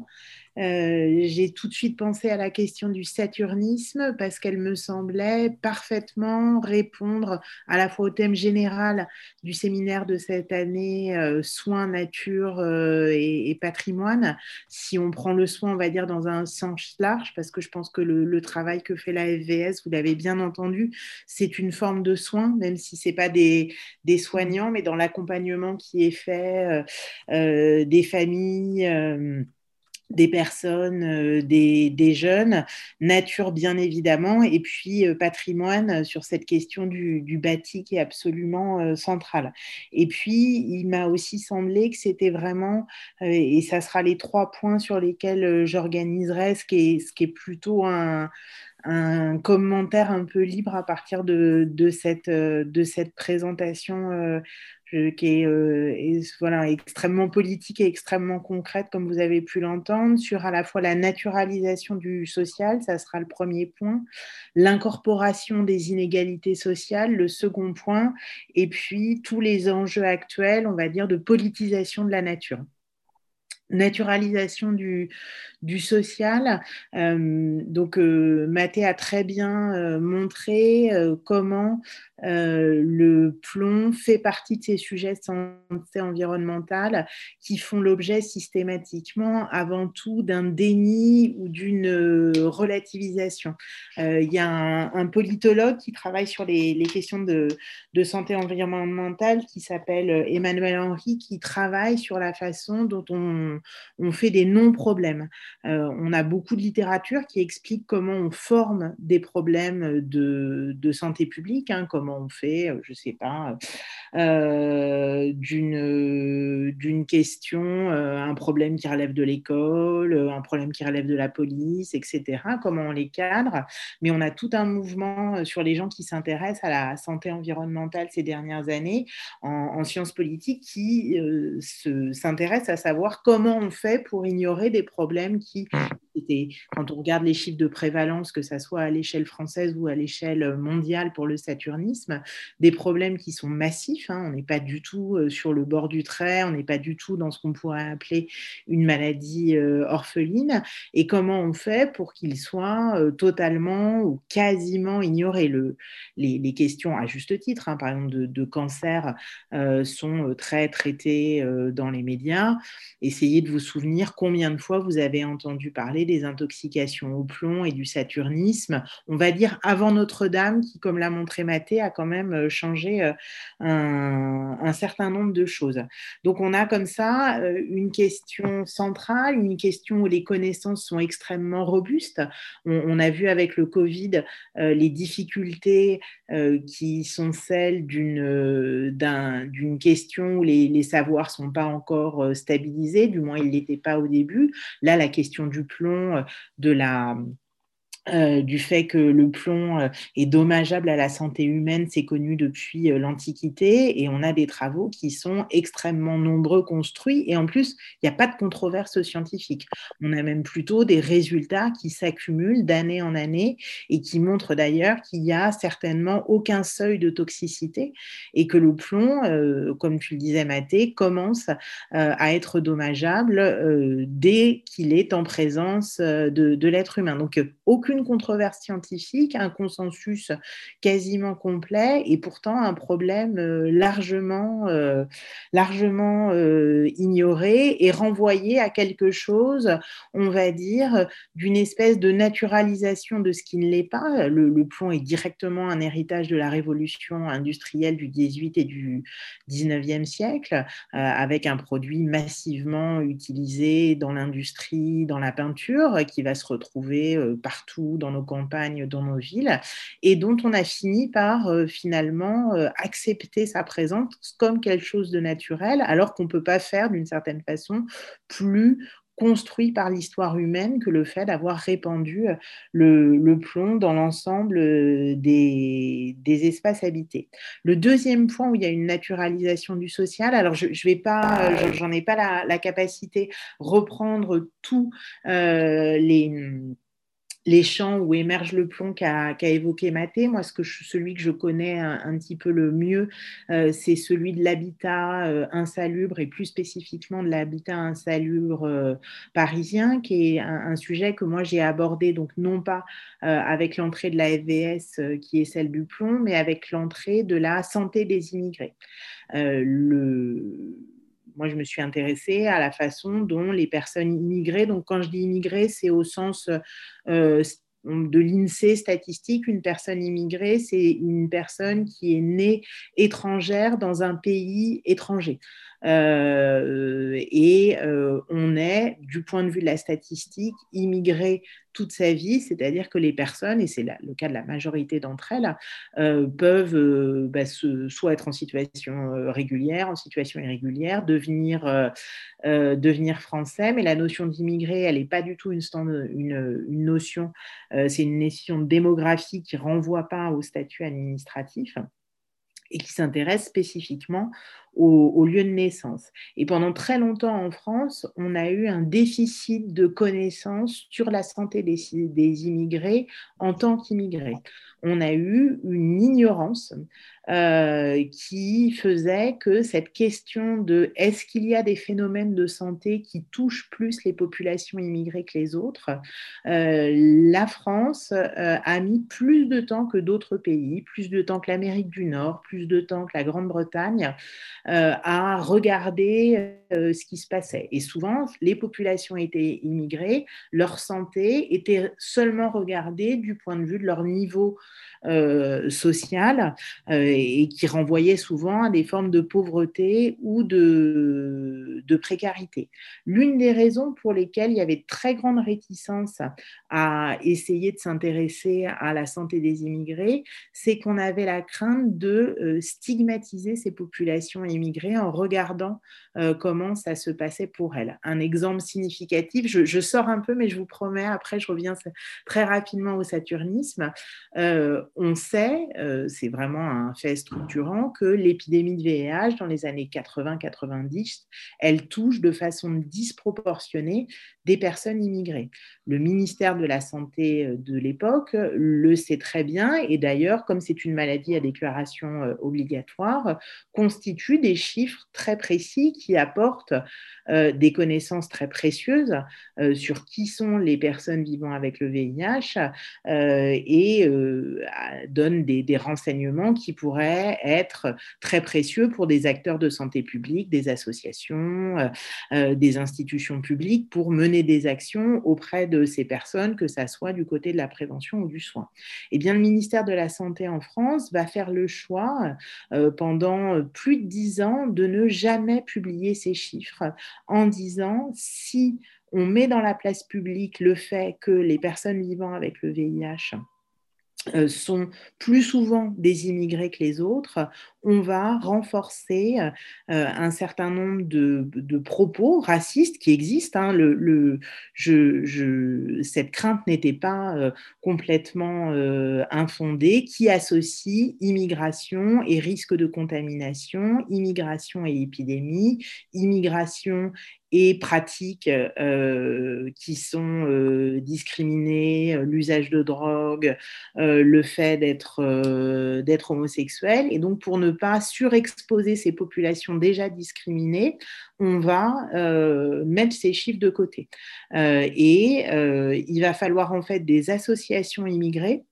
euh, j'ai tout de suite pensé à la question du saturnisme parce qu'elle me semblait parfaitement répondre à la fois au thème général du séminaire de cette année, euh, soins, nature euh, et, patrimoine. Si on prend le soin, on va dire, dans un sens large, parce que je pense que le, travail que fait la FVS, vous l'avez bien entendu, c'est une forme de soin, même si ce n'est pas des, des, soignants, mais dans l'accompagnement qui est fait des familles des personnes, euh, des, jeunes, nature bien évidemment, et puis euh, patrimoine sur cette question du, bâti qui est absolument euh, centrale. Et puis, il m'a aussi semblé que c'était vraiment, et ça sera les trois points sur lesquels j'organiserai, ce, qui est, plutôt un, commentaire un peu libre à partir de cette présentation qui est, euh, voilà, extrêmement politique et extrêmement concrète, comme vous avez pu l'entendre, sur à la fois la naturalisation du social, ça sera le premier point, l'incorporation des inégalités sociales, le second point, et puis tous les enjeux actuels, on va dire, de politisation de la nature naturalisation du, du social. Euh, donc, euh, Mathé a très bien euh, montré comment le plomb fait partie de ces sujets de santé environnementale qui font l'objet systématiquement, avant tout, d'un déni ou d'une relativisation. Il y a un, politologue qui travaille sur les, questions de, santé environnementale qui s'appelle Emmanuel Henry, qui travaille sur la façon dont on on, fait des non-problèmes. on a beaucoup de littérature qui explique comment on forme des problèmes de, santé publique, hein, comment on fait, je ne sais pas, d'une question, un problème qui relève de l'école, un problème qui relève de la police, etc., comment on les cadre. Mais on a tout un mouvement sur les gens qui s'intéressent à la santé environnementale ces dernières années en, sciences politiques qui s'intéressent à savoir comment on fait pour ignorer des problèmes qui étaient, quand on regarde les chiffres de prévalence, que ce soit à l'échelle française ou à l'échelle mondiale pour le saturnisme, des problèmes qui sont massifs. Hein. on n'est pas du tout euh, sur le bord du trait, on n'est pas du tout dans ce qu'on pourrait appeler une maladie euh, orpheline. Et comment on fait pour qu'ils soient euh, totalement ou quasiment ignorés le, les, questions, à juste titre, hein, par exemple de, de cancer, sont très traitées dans les médias. Essayez de vous souvenir combien de fois vous avez entendu parler des intoxications au plomb et du saturnisme. On va dire avant Notre-Dame, qui, comme l'a montré Mathé, a quand même changé un, certain nombre de choses. Donc on a comme ça euh, une question centrale, une question où les connaissances sont extrêmement robustes. On, a vu avec le Covid euh, les difficultés euh, qui sont celles d'une d'une question où les, les savoirs sont pas encore stabilisés, du moins ils l'étaient pas au début. Là, la question du plomb, de la euh, du fait que le plomb euh, est dommageable à la santé humaine, c'est connu depuis euh, l'Antiquité et on a des travaux qui sont extrêmement nombreux construits et en plus, il n'y a pas de controverse scientifique. On a même plutôt des résultats qui s'accumulent d'année en année et qui montrent d'ailleurs qu'il n'y a certainement aucun seuil de toxicité et que le plomb, comme tu le disais Mathé, commence à être dommageable dès qu'il est en présence de, de l'être humain. Donc, aucune controverse scientifique, un consensus quasiment complet et pourtant un problème euh, largement, euh, largement euh, ignoré et renvoyé à quelque chose, on va dire, d'une espèce de naturalisation de ce qui ne l'est pas. Le, plomb est directement un héritage de la révolution industrielle du 18 et du 19e siècle, avec un produit massivement utilisé dans l'industrie, dans la peinture, qui va se retrouver partout dans nos campagnes, dans nos villes, et dont on a fini par euh, finalement euh, accepter sa présence comme quelque chose de naturel, alors qu'on ne peut pas faire d'une certaine façon plus construit par l'histoire humaine que le fait d'avoir répandu euh, le, plomb dans l'ensemble des, espaces habités. Le deuxième point où il y a une naturalisation du social, alors je, je vais pas, j'en ai pas la, capacité reprendre tous les les champs où émerge le plomb qu'a évoqué Mathé. Moi, ce que celui que je connais un, petit peu le mieux, euh, c'est celui de l'habitat euh, insalubre et plus spécifiquement de l'habitat insalubre euh, parisien, qui est un, sujet que moi j'ai abordé, donc non pas avec l'entrée de la FVS qui est celle du plomb, mais avec l'entrée de la santé des immigrés. Moi, je me suis intéressée à la façon dont les personnes immigrées, donc quand je dis immigrées, c'est au sens euh, de l'INSEE statistique, une personne immigrée, c'est une personne qui est née étrangère dans un pays étranger. Euh, et euh, on est, du point de vue de la statistique, immigré toute sa vie, c'est-à-dire que les personnes, et c'est le cas de la majorité d'entre elles, euh, peuvent bah, soit être en situation régulière, en situation irrégulière, devenir, français, mais la notion d'immigré, elle n'est pas du tout une, une, notion, c'est une notion de démographie qui renvoie pas au statut administratif et qui s'intéresse spécifiquement au, lieu de naissance. Et pendant très longtemps en France, on a eu un déficit de connaissances sur la santé des, des immigrés en tant qu'immigrés. On a eu une ignorance euh, qui faisait que cette question de est-ce qu'il y a des phénomènes de santé qui touchent plus les populations immigrées que les autres, euh, la France euh, a mis plus de temps que d'autres pays, plus de temps que l'Amérique du Nord, plus de temps que la Grande-Bretagne, à regarder ce qui se passait. Et souvent, les populations étaient immigrées, leur santé était seulement regardée du point de vue de leur niveau social et qui renvoyait souvent à des formes de pauvreté ou de, précarité. L'une des raisons pour lesquelles il y avait très grande réticence à essayer de s'intéresser à la santé des immigrés, c'est qu'on avait la crainte de euh, stigmatiser ces populations immigrées en regardant comment ça se passait pour elles. Un exemple significatif, je, sors un peu, mais je vous promets, après je reviens très rapidement au saturnisme on sait, euh, c'est vraiment un structurant, que l'épidémie de VIH dans les années 80-90, elle touche de façon disproportionnée des personnes immigrées. Le ministère de la Santé euh, de l'époque le sait très bien et d'ailleurs, comme c'est une maladie à déclaration euh, obligatoire, constitue des chiffres très précis qui apportent des connaissances très précieuses sur qui sont les personnes vivant avec le VIH et donne des, renseignements qui pourraient être très précieux pour des acteurs de santé publique, des associations, euh, euh, des institutions publiques pour mener des actions auprès de ces personnes, que ça soit du côté de la prévention ou du soin. Eh bien, le ministère de la Santé en France va faire le choix euh, pendant plus de dix ans de ne jamais publier ces chiffres en disant si on met dans la place publique le fait que les personnes vivant avec le VIH sont plus souvent des immigrés que les autres, on va renforcer euh, un certain nombre de, propos racistes qui existent. Hein. Cette crainte n'était pas euh, complètement infondée, qui associe immigration et risque de contamination, immigration et épidémie, immigration et pratiques euh, qui sont euh, discriminées, euh, l'usage de drogue, le fait d'être d'être homosexuel. Et donc, pour ne pas surexposer ces populations déjà discriminées, on va mettre ces chiffres de côté. et il va falloir en fait des associations immigrées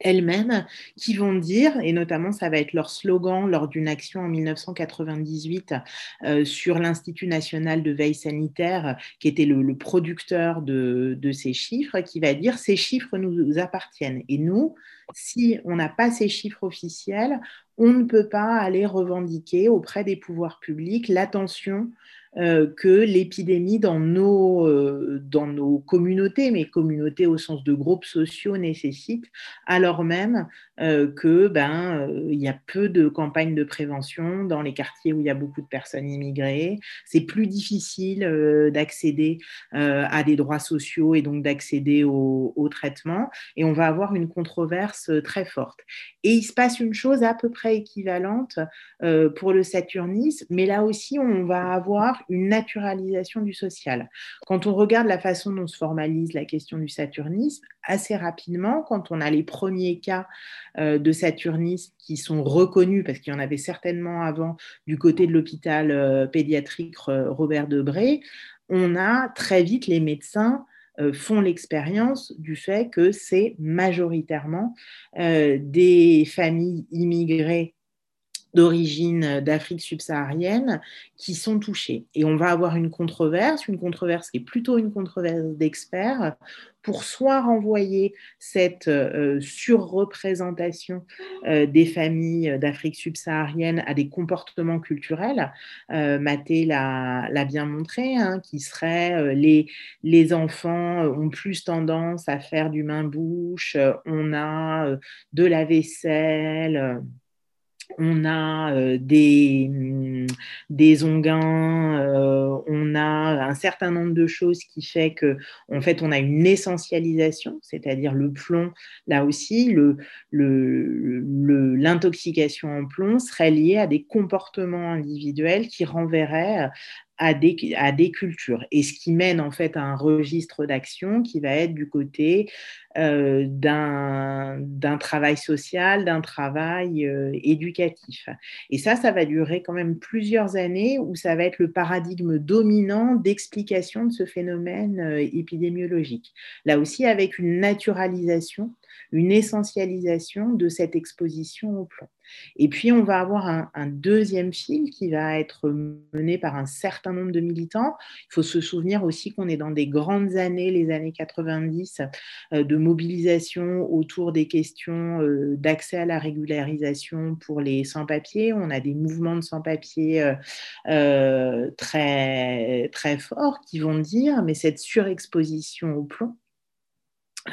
elles-mêmes qui vont dire, et notamment ça va être leur slogan lors d'une action en 1998 euh, sur l'Institut national de veille sanitaire, qui était le, producteur de, ces chiffres, qui va dire ces chiffres nous appartiennent. Et nous, si on n'a pas ces chiffres officiels, on ne peut pas aller revendiquer auprès des pouvoirs publics l'attention que l'épidémie dans nos, euh, dans nos communautés, mais communautés au sens de groupes sociaux, nécessite, alors même euh, que ben il y a peu de campagnes de prévention dans les quartiers où il y a beaucoup de personnes immigrées. C'est plus difficile d'accéder à des droits sociaux et donc d'accéder au, au traitement. Et on va avoir une controverse très forte. Et il se passe une chose à peu près équivalente pour le saturnisme, mais là aussi on va avoir une naturalisation du social. Quand on regarde la façon dont se formalise la question du saturnisme, assez rapidement, quand on a les premiers cas euh, de saturnisme qui sont reconnus, parce qu'il y en avait certainement avant du côté de l'hôpital euh, pédiatrique euh, Robert Debré, on a très vite les médecins font l'expérience du fait que c'est majoritairement des familles immigrées d'origine euh, d'Afrique subsaharienne qui sont touchés. Et on va avoir une controverse, une controverse qui est plutôt une controverse d'experts, pour soit renvoyer cette euh, surreprésentation euh, des familles d'Afrique subsaharienne à des comportements culturels, Mathé l'a bien montré, hein, qui seraient les, les enfants ont plus tendance à faire du main-bouche, on a de la vaisselle on a euh, des, mm, des onguins, euh, on a un certain nombre de choses qui fait que, en fait, on a une essentialisation, c'est-à-dire le plomb. Là aussi, l'intoxication en plomb serait liée à des comportements individuels qui renverraient à des, cultures. Et ce qui mène en fait à un registre d'action qui va être du côté euh, d'un travail social, d'un travail euh, éducatif. Et ça, ça va durer quand même plusieurs années où ça va être le paradigme dominant d'explication de ce phénomène euh, épidémiologique. Là aussi, avec une naturalisation, une essentialisation de cette exposition au plomb. Et puis, on va avoir un, deuxième fil qui va être mené par un certain nombre de militants. Il faut se souvenir aussi qu'on est dans des grandes années, les années 90, euh, de mobilisation autour des questions euh, d'accès à la régularisation pour les sans-papiers. On a des mouvements de sans-papiers euh, très, très forts qui vont dire, mais cette surexposition au plomb,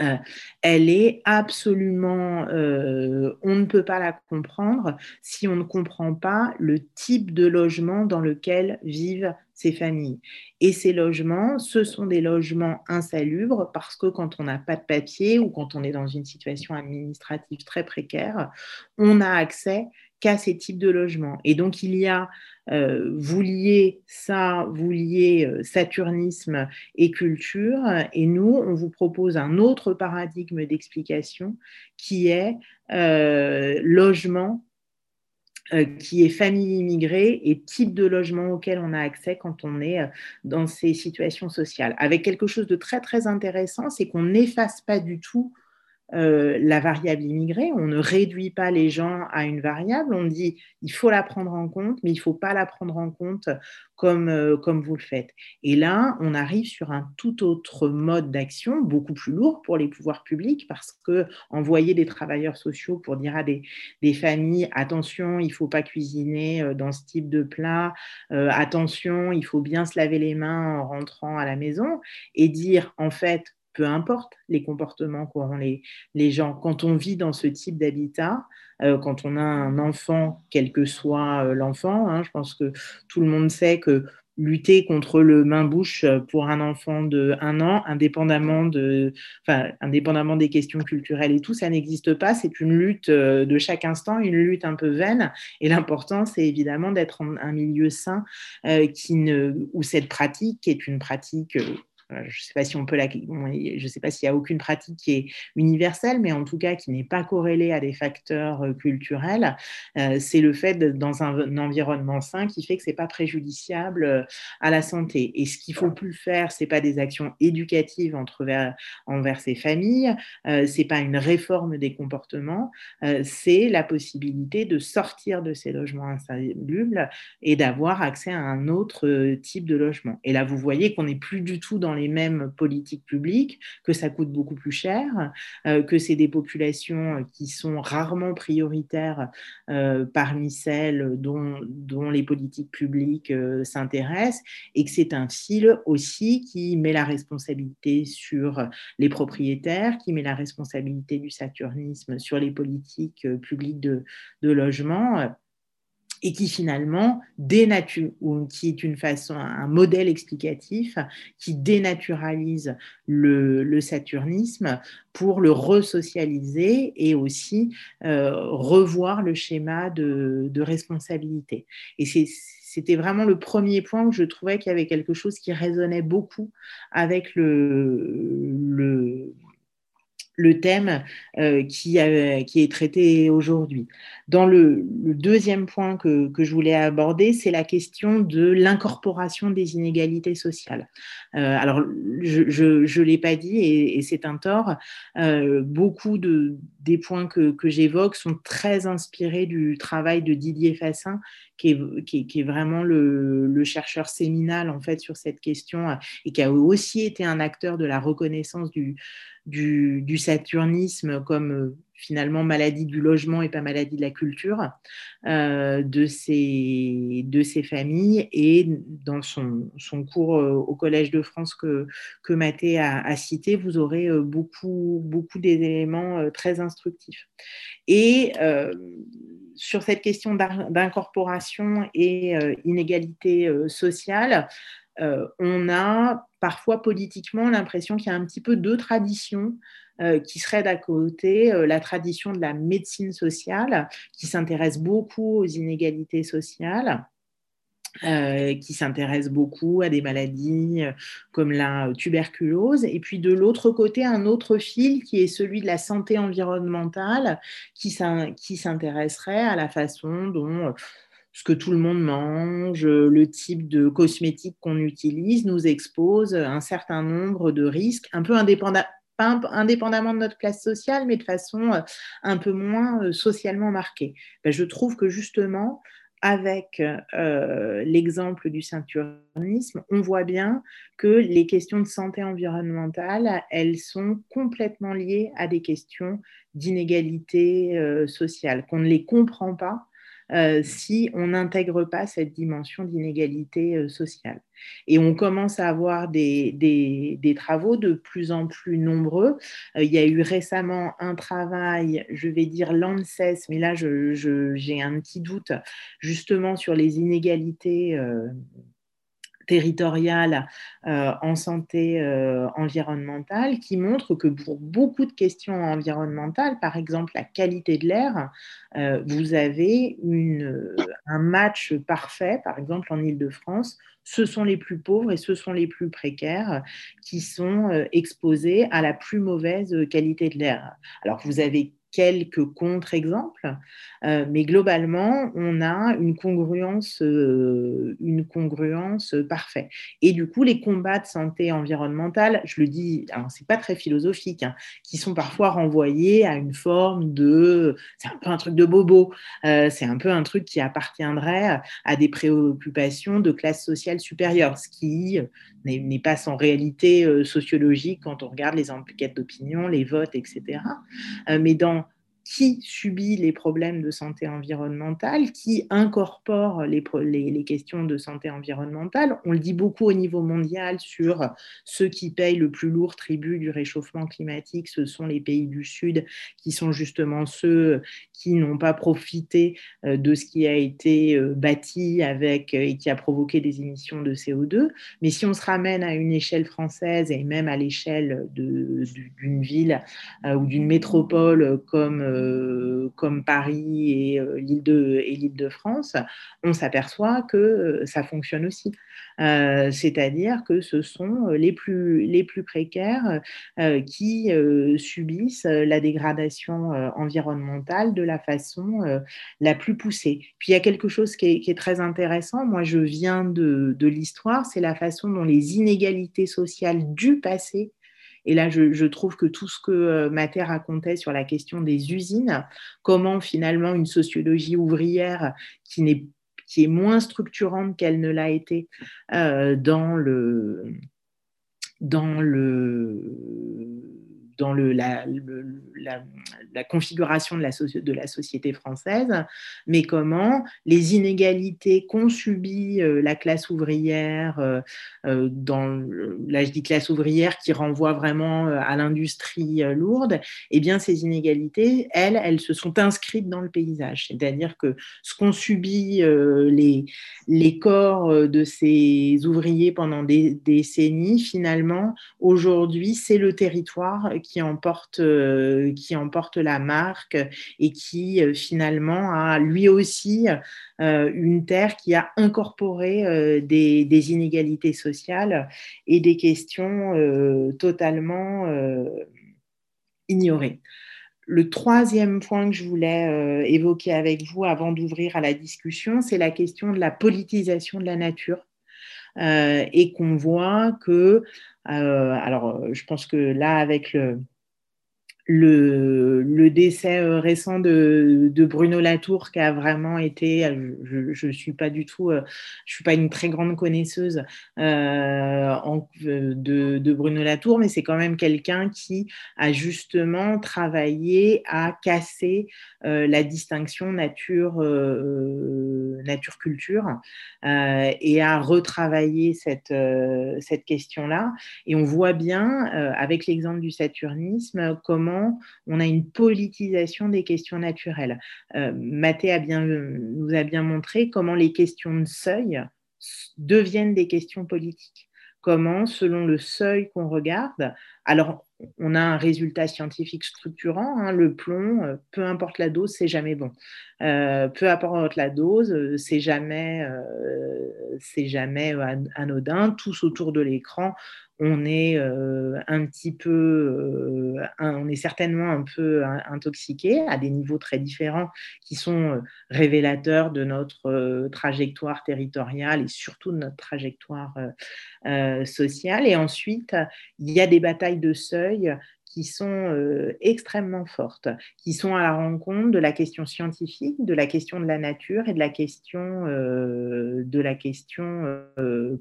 euh, elle est absolument, euh, on ne peut pas la comprendre si on ne comprend pas le type de logement dans lequel vivent ces familles. Et ces logements, ce sont des logements insalubres parce que quand on n'a pas de papier ou quand on est dans une situation administrative très précaire, on n'a accès qu'à ces types de logements. Et donc, il y a, euh, vous liez ça, vous liez euh, saturnisme et culture, et nous, on vous propose un autre paradigme d'explication qui est euh, logement qui est famille immigrée et type de logement auquel on a accès quand on est dans ces situations sociales. Avec quelque chose de très très intéressant, c'est qu'on n'efface pas du tout euh, la variable immigrée. On ne réduit pas les gens à une variable. On dit il faut la prendre en compte, mais il ne faut pas la prendre en compte comme, euh, comme vous le faites. Et là, on arrive sur un tout autre mode d'action, beaucoup plus lourd pour les pouvoirs publics, parce que envoyer des travailleurs sociaux pour dire à des, familles attention, il ne faut pas cuisiner euh, dans ce type de plat, attention, il faut bien se laver les mains en rentrant à la maison, et dire en fait peu importe les comportements qu'auront les, les gens. Quand on vit dans ce type d'habitat, euh, quand on a un enfant, quel que soit euh, l'enfant, hein, je pense que tout le monde sait que lutter contre le main-bouche pour un enfant de un an, indépendamment, de, enfin, indépendamment des questions culturelles et tout, ça n'existe pas. C'est une lutte euh, de chaque instant, une lutte un peu vaine. Et l'important, c'est évidemment d'être en un milieu sain qui ne, où cette pratique, qui est une pratique je ne sais pas si on peut la, je sais pas s'il y a aucune pratique qui est universelle, mais en tout cas qui n'est pas corrélée à des facteurs euh, culturels. Euh, c'est le fait d'être dans un, environnement sain qui fait que c'est pas préjudiciable euh, à la santé. Et ce qu'il faut plus faire, c'est pas des actions éducatives entre, envers ces familles, c'est pas une réforme des comportements, c'est la possibilité de sortir de ces logements insalubres et d'avoir accès à un autre type de logement. Et là, vous voyez qu'on n'est plus du tout dans les mêmes politiques publiques, que ça coûte beaucoup plus cher, euh, que c'est des populations qui sont rarement prioritaires euh, parmi celles dont, dont, les politiques publiques euh, s'intéressent, et que c'est un fil aussi qui met la responsabilité sur les propriétaires, qui met la responsabilité du saturnisme sur les politiques publiques de, de logement et qui finalement dénature, ou qui est une façon, un modèle explicatif qui dénaturalise le, saturnisme pour le resocialiser et aussi euh, revoir le schéma de, responsabilité. Et c'était vraiment le premier point où je trouvais qu'il y avait quelque chose qui résonnait beaucoup avec le le thème euh, qui, est traité aujourd'hui. Dans le, deuxième point que, je voulais aborder, c'est la question de l'incorporation des inégalités sociales. Euh, alors, je ne l'ai pas dit et, c'est un tort. Euh, beaucoup de, des points que, j'évoque sont très inspirés du travail de Didier Fassin, qui est, vraiment le, le, chercheur séminal en fait sur cette question et qui a aussi été un acteur de la reconnaissance du du, saturnisme comme euh, finalement maladie du logement et pas maladie de la culture euh, de, ces, de ces familles. Et dans son, son cours euh, au Collège de France que, que Mathé a, cité, vous aurez beaucoup, beaucoup d'éléments très instructifs. Et sur cette question d'incorporation et inégalité sociale, euh, on a parfois politiquement l'impression qu'il y a un petit peu deux traditions euh, qui seraient d'à côté euh, la tradition de la médecine sociale, qui s'intéresse beaucoup aux inégalités sociales. qui s'intéresse beaucoup à des maladies comme la tuberculose, et puis de l'autre côté, un autre fil qui est celui de la santé environnementale, qui s'intéresserait à la façon dont ce que tout le monde mange, le type de cosmétiques qu'on utilise nous expose un certain nombre de risques, un peu indépendamment de notre classe sociale, mais de façon un peu moins socialement marquée. Ben, je trouve que justement, avec euh, l'exemple du ceinturisme, on voit bien que les questions de santé environnementale, elles sont complètement liées à des questions d'inégalité euh, sociale, qu'on ne les comprend pas euh, si on n'intègre pas cette dimension d'inégalité euh, sociale. Et on commence à avoir des, travaux de plus en plus nombreux. Euh, il y a eu récemment un travail, je vais dire l'ANSES, mais là j'ai un petit doute justement sur les inégalités territoriale euh, en santé euh, environnementale qui montre que pour beaucoup de questions environnementales, par exemple la qualité de l'air, euh, vous avez un match parfait, par exemple en Ile-de-France, ce sont les plus pauvres et ce sont les plus précaires qui sont exposés à la plus mauvaise qualité de l'air. Alors vous avez quelques contre-exemples, euh, mais globalement, on a une congruence, euh, une congruence parfaite. Et du coup, les combats de santé environnementale, je le dis, alors c'est pas très philosophique, hein, qui sont parfois renvoyés à une forme de, c'est un peu un truc de bobo, euh, c'est un peu un truc qui appartiendrait à des préoccupations de classe sociale supérieure, ce qui n'est pas sans réalité sociologique quand on regarde les enquêtes d'opinion, les votes, etc. mais dans qui subit les problèmes de santé environnementale, qui incorpore les, questions de santé environnementale. On le dit beaucoup au niveau mondial sur ceux qui payent le plus lourd tribut du réchauffement climatique, ce sont les pays du Sud, qui sont justement ceux qui n'ont pas profité euh, de ce qui a été euh, bâti avec euh, et qui a provoqué des émissions de CO2. Mais si on se ramène à une échelle française et même à l'échelle d'une ville ou d'une métropole comme comme Paris et euh, l'île de, et France, on s'aperçoit que euh, ça fonctionne aussi. C'est-à-dire que ce sont les plus, précaires qui subissent la dégradation environnementale de la façon la plus poussée. Puis il y a quelque chose qui est, très intéressant. Moi, je viens de l'histoire, c'est la façon dont les inégalités sociales du passé et là, je, trouve que tout ce que euh, Mathé racontait sur la question des usines, comment finalement une sociologie ouvrière qui, qui est moins structurante qu'elle ne l'a été euh, dans le dans le dans la, configuration de la, société française, mais comment les inégalités qu'ont subies euh, la classe ouvrière, euh, euh, dans, là je dis classe ouvrière qui renvoie vraiment à l'industrie lourde, eh bien ces inégalités, elles, elles se sont inscrites dans le paysage. C'est-à-dire que ce qu'ont subi les, les corps de ces ouvriers pendant des décennies, finalement, aujourd'hui, c'est le territoire qui emporte, euh, qui emporte la marque et qui euh, finalement a lui aussi euh, une terre qui a incorporé des, des, inégalités sociales et des questions totalement ignorées. Le troisième point que je voulais évoquer avec vous avant d'ouvrir à la discussion, c'est la question de la politisation de la nature. Et qu'on voit que euh, alors, je pense que là, avec le, le, décès euh, récent de, Bruno Latour qui a vraiment été, euh, je ne suis pas du tout, je suis pas une très grande connaisseuse de, Bruno Latour, mais c'est quand même quelqu'un qui a justement travaillé à casser la distinction nature nature culture et à retravailler cette cette question là. Et on voit bien avec l'exemple du saturnisme comment on a une politisation des questions naturelles. Euh, Mathé a bien, nous a bien montré comment les questions de seuil deviennent des questions politiques. Comment, selon le seuil qu'on regarde, alors on a un résultat scientifique structurant, hein, le plomb, euh, peu importe la dose, c'est jamais bon. Euh, peu importe la dose, c'est jamais, c'est jamais anodin. Tous autour de l'écran, on est euh, un petit peu, euh, on est certainement un peu intoxiqué à des niveaux très différents qui sont euh, révélateurs de notre trajectoire territoriale et surtout de notre trajectoire sociale. Et ensuite, il y a des batailles de seuil qui sont extrêmement fortes, qui sont à la rencontre de la question scientifique, de la question de la nature et de la question, de la question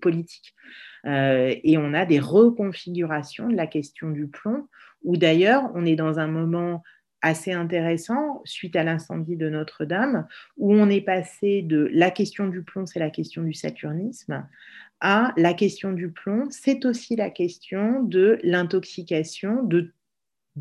politique. et on a des reconfigurations de la question du plomb, où d'ailleurs on est dans un moment assez intéressant suite à l'incendie de Notre-Dame, où on est passé de la question du plomb, c'est la question du saturnisme, à la question du plomb, c'est aussi la question de l'intoxication de,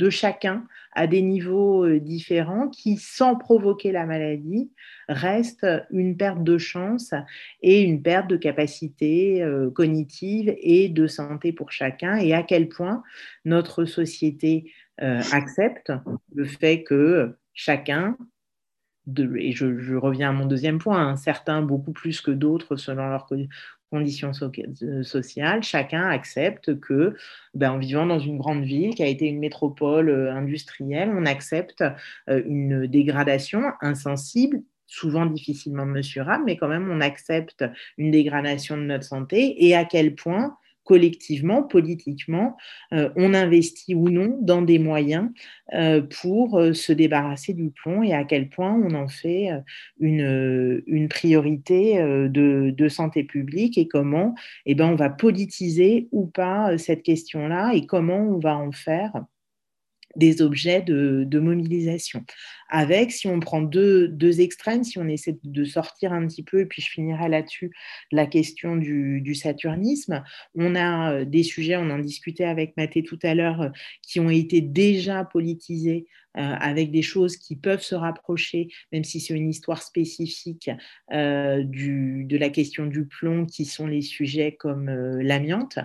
chacun à des niveaux euh, différents qui, sans provoquer la maladie, reste une perte de chance et une perte de capacité euh, cognitive et de santé pour chacun, et à quel point notre société euh, accepte le fait que chacun, et je, reviens à mon deuxième point, hein, certains beaucoup plus que d'autres selon leur conditions euh, sociales, chacun accepte que, ben, en vivant dans une grande ville qui a été une métropole euh, industrielle, on accepte une dégradation insensible souvent difficilement mesurable, mais quand même on accepte une dégradation de notre santé et à quel point collectivement, politiquement, euh, on investit ou non dans des moyens euh, pour euh, se débarrasser du plomb et à quel point on en fait une, priorité de, de, santé publique et comment eh ben, on va politiser ou pas cette question-là et comment on va en faire des objets de, mobilisation. Avec, si on prend deux, deux, extrêmes, si on essaie de sortir un petit peu, et puis je finirai là-dessus, la question du, saturnisme, on a euh, des sujets, on en discutait avec Mathé tout à l'heure, euh, qui ont été déjà politisés euh, avec des choses qui peuvent se rapprocher, même si c'est une histoire spécifique de la question du plomb, qui sont les sujets comme l'amiante.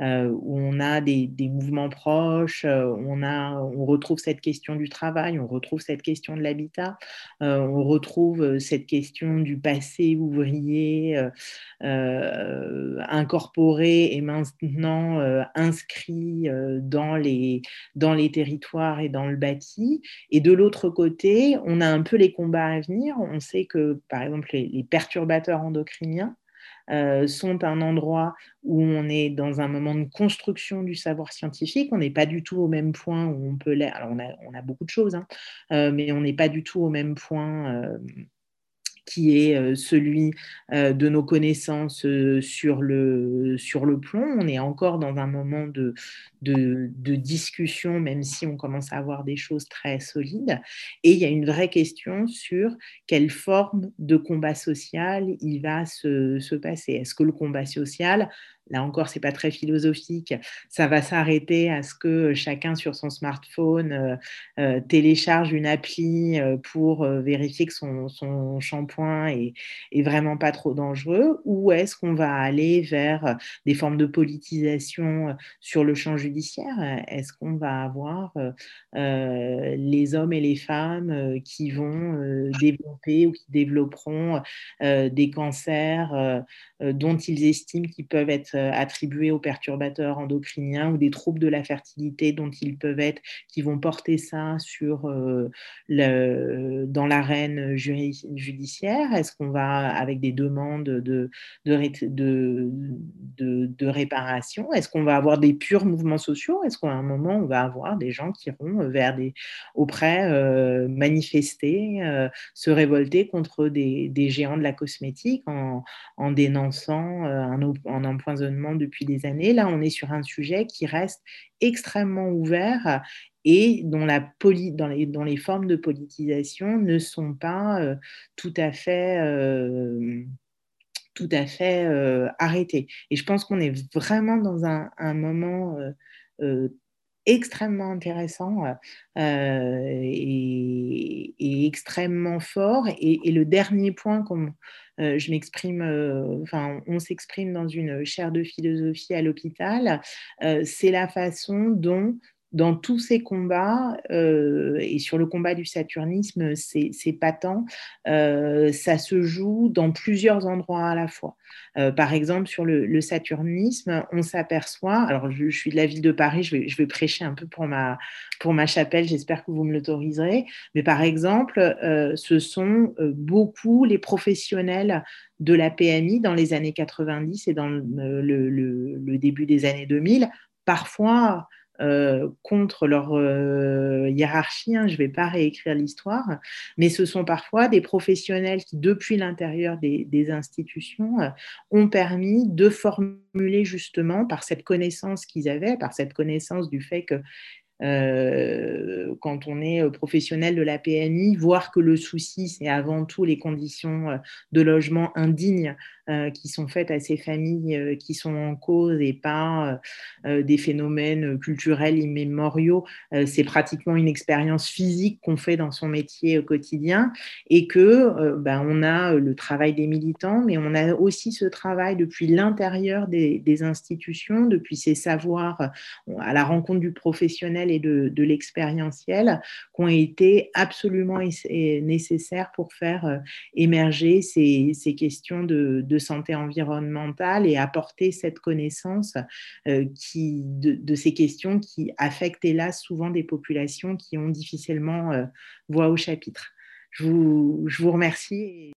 Euh, où on a des, mouvements proches, euh, on, a, on retrouve cette question du travail, on retrouve cette question de l'habitat, euh, on retrouve cette question du passé ouvrier incorporé et maintenant inscrit dans, les, dans les territoires et dans le bâti. Et de l'autre côté, on a un peu les combats à venir. On sait que, par exemple, les perturbateurs endocriniens, euh, sont un endroit où on est dans un moment de construction du savoir scientifique. On n'est pas du tout au même point où on peut l'être. Alors, on a, beaucoup de choses, hein, euh, mais on n'est pas du tout au même point. Qui est euh, celui euh, de nos connaissances euh, sur le, sur le plomb. On est encore dans un moment de, de, discussion, même si on commence à avoir des choses très solides. Et il y a une vraie question sur quelle forme de combat social il va se, se passer. Est-ce que le combat social là encore, c'est pas très philosophique, ça va s'arrêter à ce que chacun sur son smartphone euh, euh, télécharge une appli euh, pour vérifier que son, shampoing est, vraiment pas trop dangereux, ou est-ce qu'on va aller vers des formes de politisation sur le champ judiciaire? Est-ce qu'on va avoir les hommes et les femmes qui vont développer ou qui développeront des cancers dont ils estiment qu'ils peuvent être euh, attribués aux perturbateurs endocriniens ou des troubles de la fertilité dont ils peuvent être, qui vont porter ça sur euh, le, dans l'arène judiciaire? Est-ce qu'on va avec des demandes de, de, de, de, réparation Est-ce qu'on va avoir des purs mouvements sociaux? Est-ce qu'à un moment, on va avoir des gens qui iront vers des, auprès euh, manifester, se révolter contre des, des, géants de la cosmétique en, en dénonçant un, un depuis des années. Là, on est sur un sujet qui reste extrêmement ouvert et dont, la dans, les, les formes de politisation ne sont pas euh, tout à fait, euh, tout à fait euh, arrêtées. Et je pense qu'on est vraiment dans un, moment extrêmement intéressant et, extrêmement fort. Et, le dernier point qu'on euh, je m'exprime, euh, enfin, on s'exprime dans une chaire de philosophie à l'hôpital, euh, c'est la façon dont dans tous ces combats, et sur le combat du saturnisme, c'est patent, ça se joue dans plusieurs endroits à la fois. Euh, par exemple, sur le, saturnisme, on s'aperçoit, alors je, suis de la ville de Paris, je vais, prêcher un peu pour ma, pour ma chapelle, j'espère que vous me l'autoriserez, mais par exemple, euh, ce sont euh, beaucoup les professionnels de la PMI dans les années 90 et dans le début des années 2000, parfois contre leur hiérarchie. Hein, je ne vais pas réécrire l'histoire, mais ce sont parfois des professionnels qui, depuis l'intérieur des, institutions, ont permis de formuler justement par cette connaissance qu'ils avaient, par cette connaissance du fait que euh, quand on est euh, professionnel de la PMI, voir que le souci, c'est avant tout les conditions euh, de logement indignes qui sont faites à ces familles qui sont en cause et pas des phénomènes culturels immémoriaux. c'est pratiquement une expérience physique qu'on fait dans son métier quotidien et que ben, on a le travail des militants, mais on a aussi ce travail depuis l'intérieur des, institutions, depuis ces savoirs à la rencontre du professionnel et de, l'expérientiel qui ont été absolument nécessaires pour faire euh, émerger ces, questions de, santé environnementale et apporter cette connaissance euh, qui, de, ces questions qui affectent hélas souvent des populations qui ont difficilement euh, voix au chapitre. Je vous, je vous remercie.